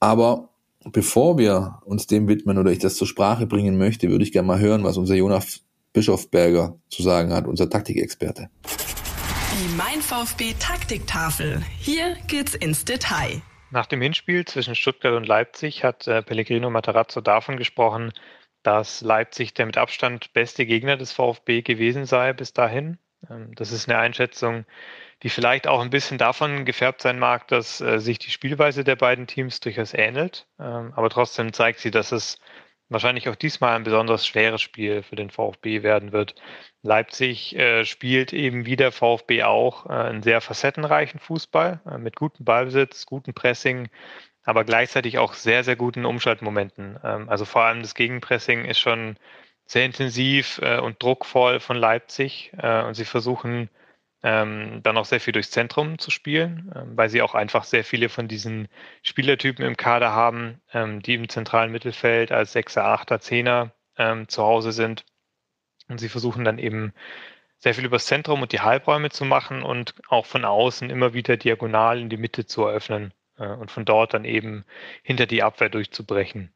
Aber bevor wir uns dem widmen oder ich das zur Sprache bringen möchte, würde ich gerne mal hören, was unser Jonas Bischofberger zu sagen hat, unser Taktikexperte. Die Mein VfB Taktiktafel. Hier geht's ins Detail. Nach dem Hinspiel zwischen Stuttgart und Leipzig hat äh, Pellegrino Matarazzo davon gesprochen, dass Leipzig der mit Abstand beste Gegner des VfB gewesen sei bis dahin. Ähm, das ist eine Einschätzung, die vielleicht auch ein bisschen davon gefärbt sein mag, dass äh, sich die Spielweise der beiden Teams durchaus ähnelt. Ähm, aber trotzdem zeigt sie, dass es wahrscheinlich auch diesmal ein besonders schweres Spiel für den VfB werden wird. Leipzig äh, spielt eben wie der VfB auch äh, einen sehr facettenreichen Fußball äh, mit gutem Ballbesitz, gutem Pressing, aber gleichzeitig auch sehr, sehr guten Umschaltmomenten. Ähm, also vor allem das Gegenpressing ist schon sehr intensiv äh, und druckvoll von Leipzig äh, und sie versuchen ähm, dann auch sehr viel durchs Zentrum zu spielen, ähm, weil sie auch einfach sehr viele von diesen Spielertypen im Kader haben, ähm, die im zentralen Mittelfeld als Sechser, Achter, Zehner ähm, zu Hause sind. Und sie versuchen dann eben sehr viel übers Zentrum und die Halbräume zu machen und auch von außen immer wieder diagonal in die Mitte zu eröffnen äh, und von dort dann eben hinter die Abwehr durchzubrechen.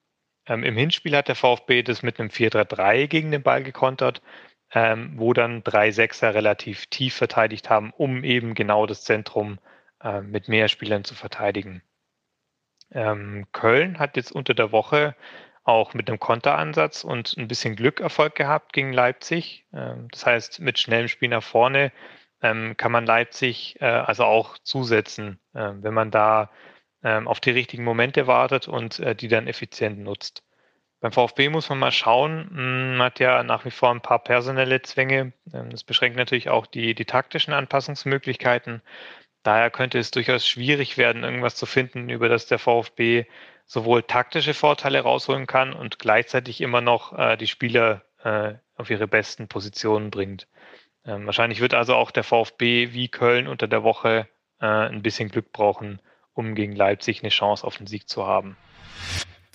Ähm, Im Hinspiel hat der VfB das mit einem 4-3-3 gegen den Ball gekontert ähm, wo dann drei Sechser relativ tief verteidigt haben, um eben genau das Zentrum äh, mit mehr Spielern zu verteidigen. Ähm, Köln hat jetzt unter der Woche auch mit einem Konteransatz und ein bisschen Glück Erfolg gehabt gegen Leipzig. Ähm, das heißt, mit schnellem Spiel nach vorne ähm, kann man Leipzig äh, also auch zusetzen, äh, wenn man da ähm, auf die richtigen Momente wartet und äh, die dann effizient nutzt. Beim VfB muss man mal schauen. Man hat ja nach wie vor ein paar personelle Zwänge. Ähm, das beschränkt natürlich auch die, die taktischen Anpassungsmöglichkeiten. Daher könnte es durchaus schwierig werden, irgendwas zu finden, über das der VfB sowohl taktische Vorteile rausholen kann und gleichzeitig immer noch äh, die Spieler äh, auf ihre besten Positionen bringt. Ähm, wahrscheinlich wird also auch der VfB wie Köln unter der Woche äh, ein bisschen Glück brauchen, um gegen Leipzig eine Chance auf den Sieg zu haben.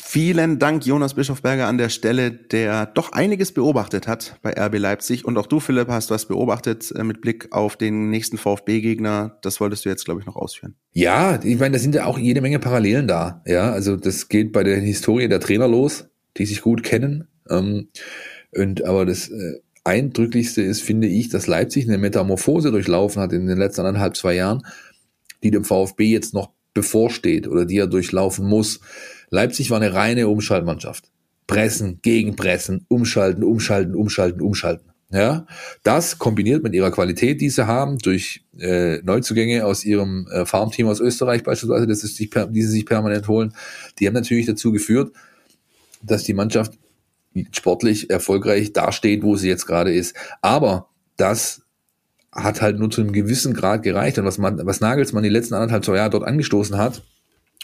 Vielen Dank, Jonas Bischofberger, an der Stelle, der doch einiges beobachtet hat bei RB Leipzig. Und auch du, Philipp, hast was beobachtet äh, mit Blick auf den nächsten VfB-Gegner. Das wolltest du jetzt, glaube ich, noch ausführen. Ja, ich meine, da sind ja auch jede Menge Parallelen da. Ja, also das geht bei der Historie der Trainer los, die sich gut kennen. Ähm, und aber das äh, eindrücklichste ist, finde ich, dass Leipzig eine Metamorphose durchlaufen hat in den letzten anderthalb, zwei Jahren, die dem VfB jetzt noch bevorsteht oder die er durchlaufen muss Leipzig war eine reine Umschaltmannschaft. Pressen, gegenpressen, umschalten, umschalten, umschalten, umschalten. Ja, das kombiniert mit ihrer Qualität, die sie haben, durch äh, Neuzugänge aus ihrem äh, Farmteam aus Österreich beispielsweise, das ist sich, die sie sich permanent holen, die haben natürlich dazu geführt, dass die Mannschaft sportlich erfolgreich dasteht, wo sie jetzt gerade ist. Aber das hat halt nur zu einem gewissen Grad gereicht. Und was, man, was Nagelsmann die letzten anderthalb, zwei Jahre dort angestoßen hat,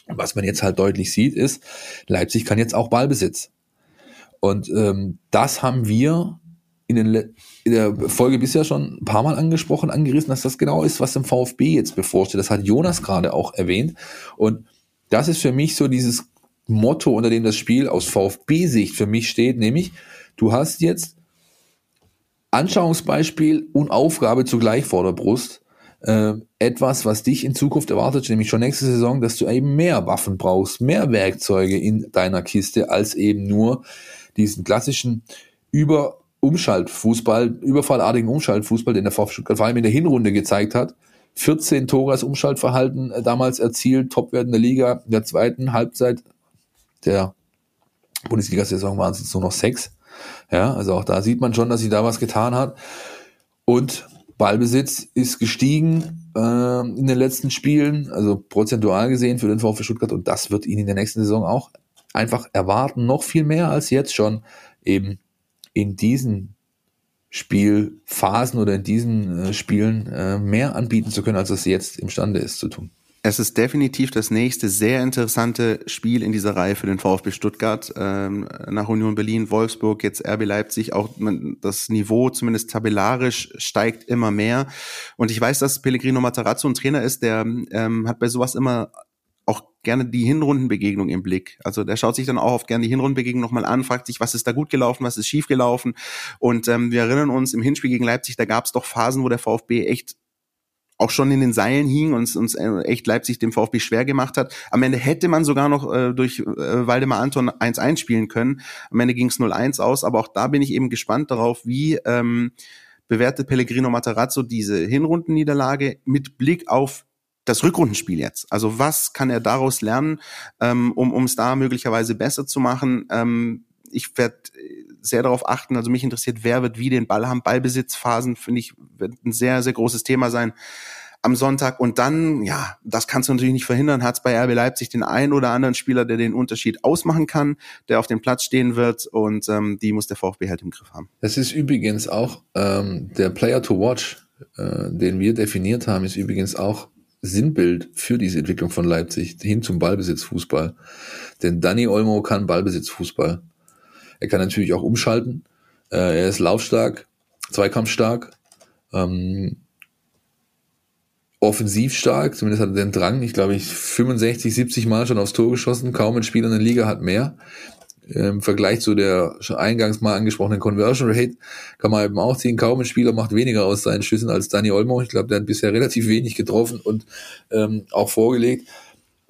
was man jetzt halt deutlich sieht, ist, Leipzig kann jetzt auch Ballbesitz. Und ähm, das haben wir in, den, in der Folge bisher schon ein paar Mal angesprochen, angerissen, dass das genau ist, was dem VfB jetzt bevorsteht. Das hat Jonas gerade auch erwähnt. Und das ist für mich so dieses Motto, unter dem das Spiel aus VfB-Sicht für mich steht, nämlich du hast jetzt Anschauungsbeispiel und Aufgabe zugleich vor der Brust äh, etwas, was dich in Zukunft erwartet, nämlich schon nächste Saison, dass du eben mehr Waffen brauchst, mehr Werkzeuge in deiner Kiste, als eben nur diesen klassischen über Umschaltfußball, überfallartigen Umschaltfußball, den der VfB vor allem in der Hinrunde gezeigt hat. 14 Tore als Umschaltverhalten äh, damals erzielt, Topwert in der Liga. In der zweiten Halbzeit der Bundesliga-Saison waren es jetzt nur noch sechs. Ja, also auch da sieht man schon, dass sich da was getan hat. Und Ballbesitz ist gestiegen äh, in den letzten Spielen, also prozentual gesehen für den VfB Stuttgart und das wird ihn in der nächsten Saison auch einfach erwarten, noch viel mehr als jetzt schon eben in diesen Spielphasen oder in diesen äh, Spielen äh, mehr anbieten zu können, als es jetzt imstande ist zu tun. Es ist definitiv das nächste sehr interessante Spiel in dieser Reihe für den VfB Stuttgart. Ähm, nach Union Berlin, Wolfsburg, jetzt RB Leipzig. Auch das Niveau, zumindest tabellarisch, steigt immer mehr. Und ich weiß, dass Pellegrino Matarazzo ein Trainer ist, der ähm, hat bei sowas immer auch gerne die Hinrundenbegegnung im Blick. Also der schaut sich dann auch oft gerne die Hinrundenbegegnung nochmal an, fragt sich, was ist da gut gelaufen, was ist schief gelaufen. Und ähm, wir erinnern uns, im Hinspiel gegen Leipzig, da gab es doch Phasen, wo der VfB echt auch schon in den Seilen hing und uns echt Leipzig dem VfB schwer gemacht hat. Am Ende hätte man sogar noch äh, durch äh, Waldemar Anton 1-1 spielen können. Am Ende ging es 0-1 aus, aber auch da bin ich eben gespannt darauf, wie ähm, bewertet Pellegrino Matarazzo diese Hinrundenniederlage mit Blick auf das Rückrundenspiel jetzt. Also was kann er daraus lernen, ähm, um es da möglicherweise besser zu machen? Ähm, ich werde sehr darauf achten. Also mich interessiert, wer wird wie den Ball haben. Ballbesitzphasen, finde ich, wird ein sehr, sehr großes Thema sein am Sonntag. Und dann, ja, das kannst du natürlich nicht verhindern, hat es bei RB Leipzig den einen oder anderen Spieler, der den Unterschied ausmachen kann, der auf dem Platz stehen wird. Und ähm, die muss der VfB halt im Griff haben. Das ist übrigens auch ähm, der Player to Watch, äh, den wir definiert haben, ist übrigens auch Sinnbild für diese Entwicklung von Leipzig hin zum Ballbesitzfußball. Denn Danny Olmo kann Ballbesitzfußball. Er kann natürlich auch umschalten. Äh, er ist laufstark, zweikampfstark, ähm, offensiv stark, zumindest hat er den Drang. Ich glaube, ich 65, 70 Mal schon aufs Tor geschossen. Kaum ein Spieler in der Liga hat mehr. Im Vergleich zu der schon eingangs mal angesprochenen Conversion Rate kann man eben auch ziehen. Kaum ein Spieler macht weniger aus seinen Schüssen als Dani Olmo. Ich glaube, der hat bisher relativ wenig getroffen und ähm, auch vorgelegt.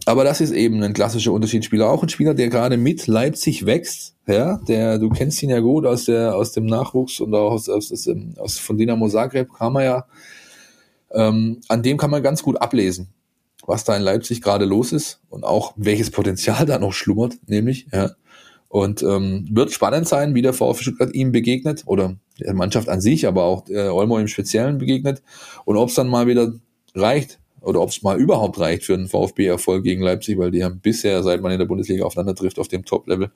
Aber das ist eben ein klassischer Unterschiedsspieler. Auch ein Spieler, der gerade mit Leipzig wächst. Ja, der, du kennst ihn ja gut aus der, aus dem Nachwuchs und auch aus, aus, aus, aus von Dinamo Zagreb kam er ja. Ähm, an dem kann man ganz gut ablesen, was da in Leipzig gerade los ist und auch welches Potenzial da noch schlummert, nämlich, ja. Und ähm, wird spannend sein, wie der VfB Stuttgart ihm begegnet oder der Mannschaft an sich, aber auch äh, Olmo im Speziellen begegnet und ob es dann mal wieder reicht oder ob es mal überhaupt reicht für einen VfB-Erfolg gegen Leipzig, weil die haben bisher, seit man in der Bundesliga aufeinander trifft, auf dem Top-Level,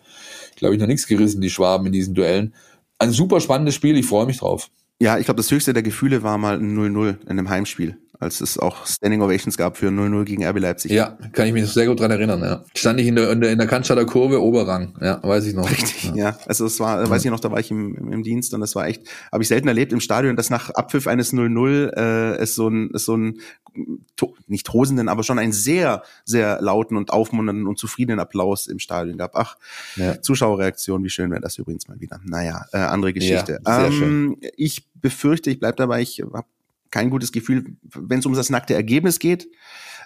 glaube ich, noch nichts gerissen, die Schwaben in diesen Duellen. Ein super spannendes Spiel, ich freue mich drauf. Ja, ich glaube, das höchste der Gefühle war mal ein 0-0 in einem Heimspiel als es auch Standing Ovations gab für 0-0 gegen RB Leipzig. Ja, kann ich mich sehr gut dran erinnern, ja. Stand ich in der, in der, in der Cannstatter Kurve, Oberrang, ja, weiß ich noch. Richtig, ja. ja. Also es war, ja. weiß ich noch, da war ich im, im, im Dienst und das war echt, habe ich selten erlebt im Stadion, dass nach Abpfiff eines 0-0 äh, es so ein, es so ein to, nicht tosenden, aber schon einen sehr, sehr lauten und aufmunternden und zufriedenen Applaus im Stadion gab. Ach, ja. Zuschauerreaktion, wie schön wäre das übrigens mal wieder. Naja, äh, andere Geschichte. Ja, ähm, ich befürchte, ich bleib dabei, ich habe kein gutes Gefühl, wenn es um das nackte Ergebnis geht.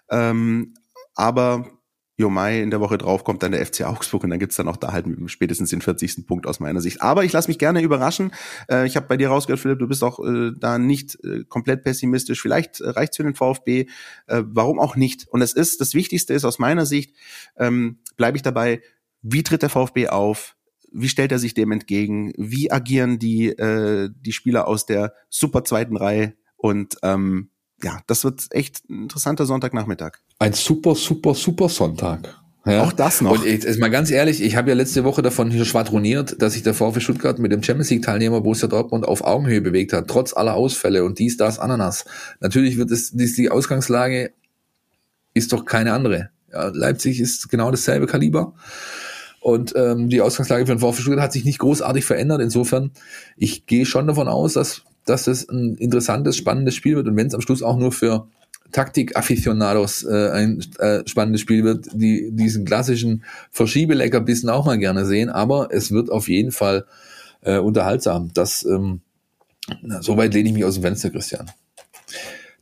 Ähm, aber Jo Mai in der Woche drauf kommt dann der FC Augsburg und dann gibt's dann auch da halt spätestens den 40. Punkt aus meiner Sicht. Aber ich lasse mich gerne überraschen. Äh, ich habe bei dir rausgehört, Philipp, du bist auch äh, da nicht äh, komplett pessimistisch. Vielleicht äh, reicht's für den VfB. Äh, warum auch nicht? Und es ist, das Wichtigste ist aus meiner Sicht, ähm, bleibe ich dabei, wie tritt der VfB auf? Wie stellt er sich dem entgegen? Wie agieren die, äh, die Spieler aus der super zweiten Reihe und ähm, ja, das wird echt ein interessanter Sonntagnachmittag. Ein super, super, super Sonntag. Ja. Auch das noch. Und jetzt mal ganz ehrlich, ich habe ja letzte Woche davon hier schwadroniert, dass sich der VfB Stuttgart mit dem Champions League Teilnehmer Borussia Dortmund auf Augenhöhe bewegt hat, trotz aller Ausfälle und dies, das, Ananas. Natürlich wird es, die Ausgangslage ist doch keine andere. Ja, Leipzig ist genau dasselbe Kaliber. Und ähm, die Ausgangslage für den VfB Stuttgart hat sich nicht großartig verändert. Insofern, ich gehe schon davon aus, dass dass es ein interessantes, spannendes Spiel wird und wenn es am Schluss auch nur für Taktik-Afficionados äh, ein äh, spannendes Spiel wird, die diesen klassischen Verschiebeleckerbissen auch mal gerne sehen, aber es wird auf jeden Fall äh, unterhaltsam. Das, ähm, na, soweit lehne ich mich aus dem Fenster, Christian.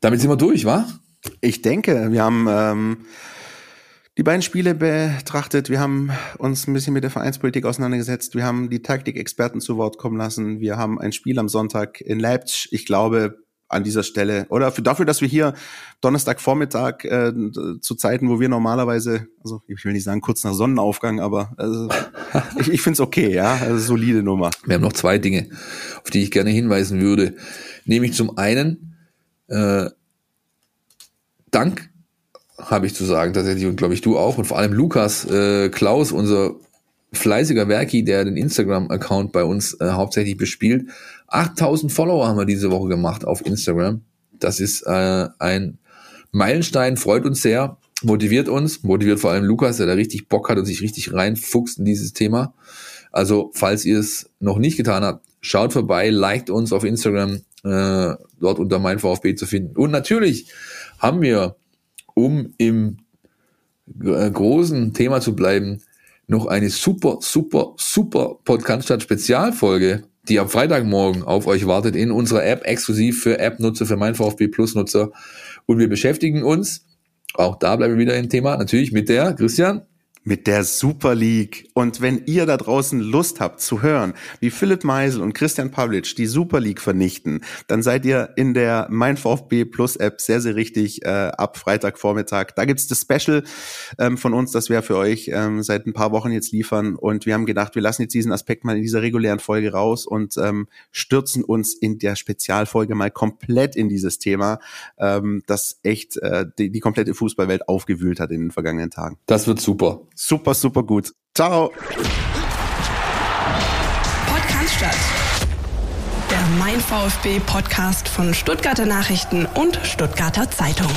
Damit sind wir durch, wa? Ich denke, wir haben ähm, die beiden Spiele betrachtet. Wir haben uns ein bisschen mit der Vereinspolitik auseinandergesetzt. Wir haben die Taktikexperten zu Wort kommen lassen. Wir haben ein Spiel am Sonntag in Leipzig. Ich glaube, an dieser Stelle oder für, dafür, dass wir hier Donnerstagvormittag äh, zu Zeiten, wo wir normalerweise, also ich will nicht sagen kurz nach Sonnenaufgang, aber also, ich, ich finde es okay, ja, also solide Nummer. Wir haben noch zwei Dinge, auf die ich gerne hinweisen würde, nämlich zum einen äh, Dank habe ich zu sagen, tatsächlich, und glaube ich du auch, und vor allem Lukas äh, Klaus, unser fleißiger Werki, der den Instagram-Account bei uns äh, hauptsächlich bespielt. 8000 Follower haben wir diese Woche gemacht auf Instagram. Das ist äh, ein Meilenstein, freut uns sehr, motiviert uns, motiviert vor allem Lukas, der da richtig Bock hat und sich richtig reinfuchst in dieses Thema. Also, falls ihr es noch nicht getan habt, schaut vorbei, liked uns auf Instagram, äh, dort unter mein VfB zu finden. Und natürlich haben wir um im äh, großen Thema zu bleiben, noch eine super, super, super Podcast Spezialfolge, die am Freitagmorgen auf euch wartet in unserer App, exklusiv für App-Nutzer, für mein VfB Plus-Nutzer. Und wir beschäftigen uns, auch da bleiben wir wieder im Thema, natürlich mit der, Christian, mit der Super League. Und wenn ihr da draußen Lust habt zu hören, wie Philipp Meisel und Christian Pavlic die Super League vernichten, dann seid ihr in der Mein VfB Plus App sehr, sehr richtig äh, ab Freitagvormittag. Da gibt's das Special ähm, von uns, das wir für euch ähm, seit ein paar Wochen jetzt liefern. Und wir haben gedacht, wir lassen jetzt diesen Aspekt mal in dieser regulären Folge raus und ähm, stürzen uns in der Spezialfolge mal komplett in dieses Thema, ähm, das echt äh, die, die komplette Fußballwelt aufgewühlt hat in den vergangenen Tagen. Das wird super. Super, super gut. Ciao. Podcast statt. Der Mein VfB Podcast von Stuttgarter Nachrichten und Stuttgarter Zeitung.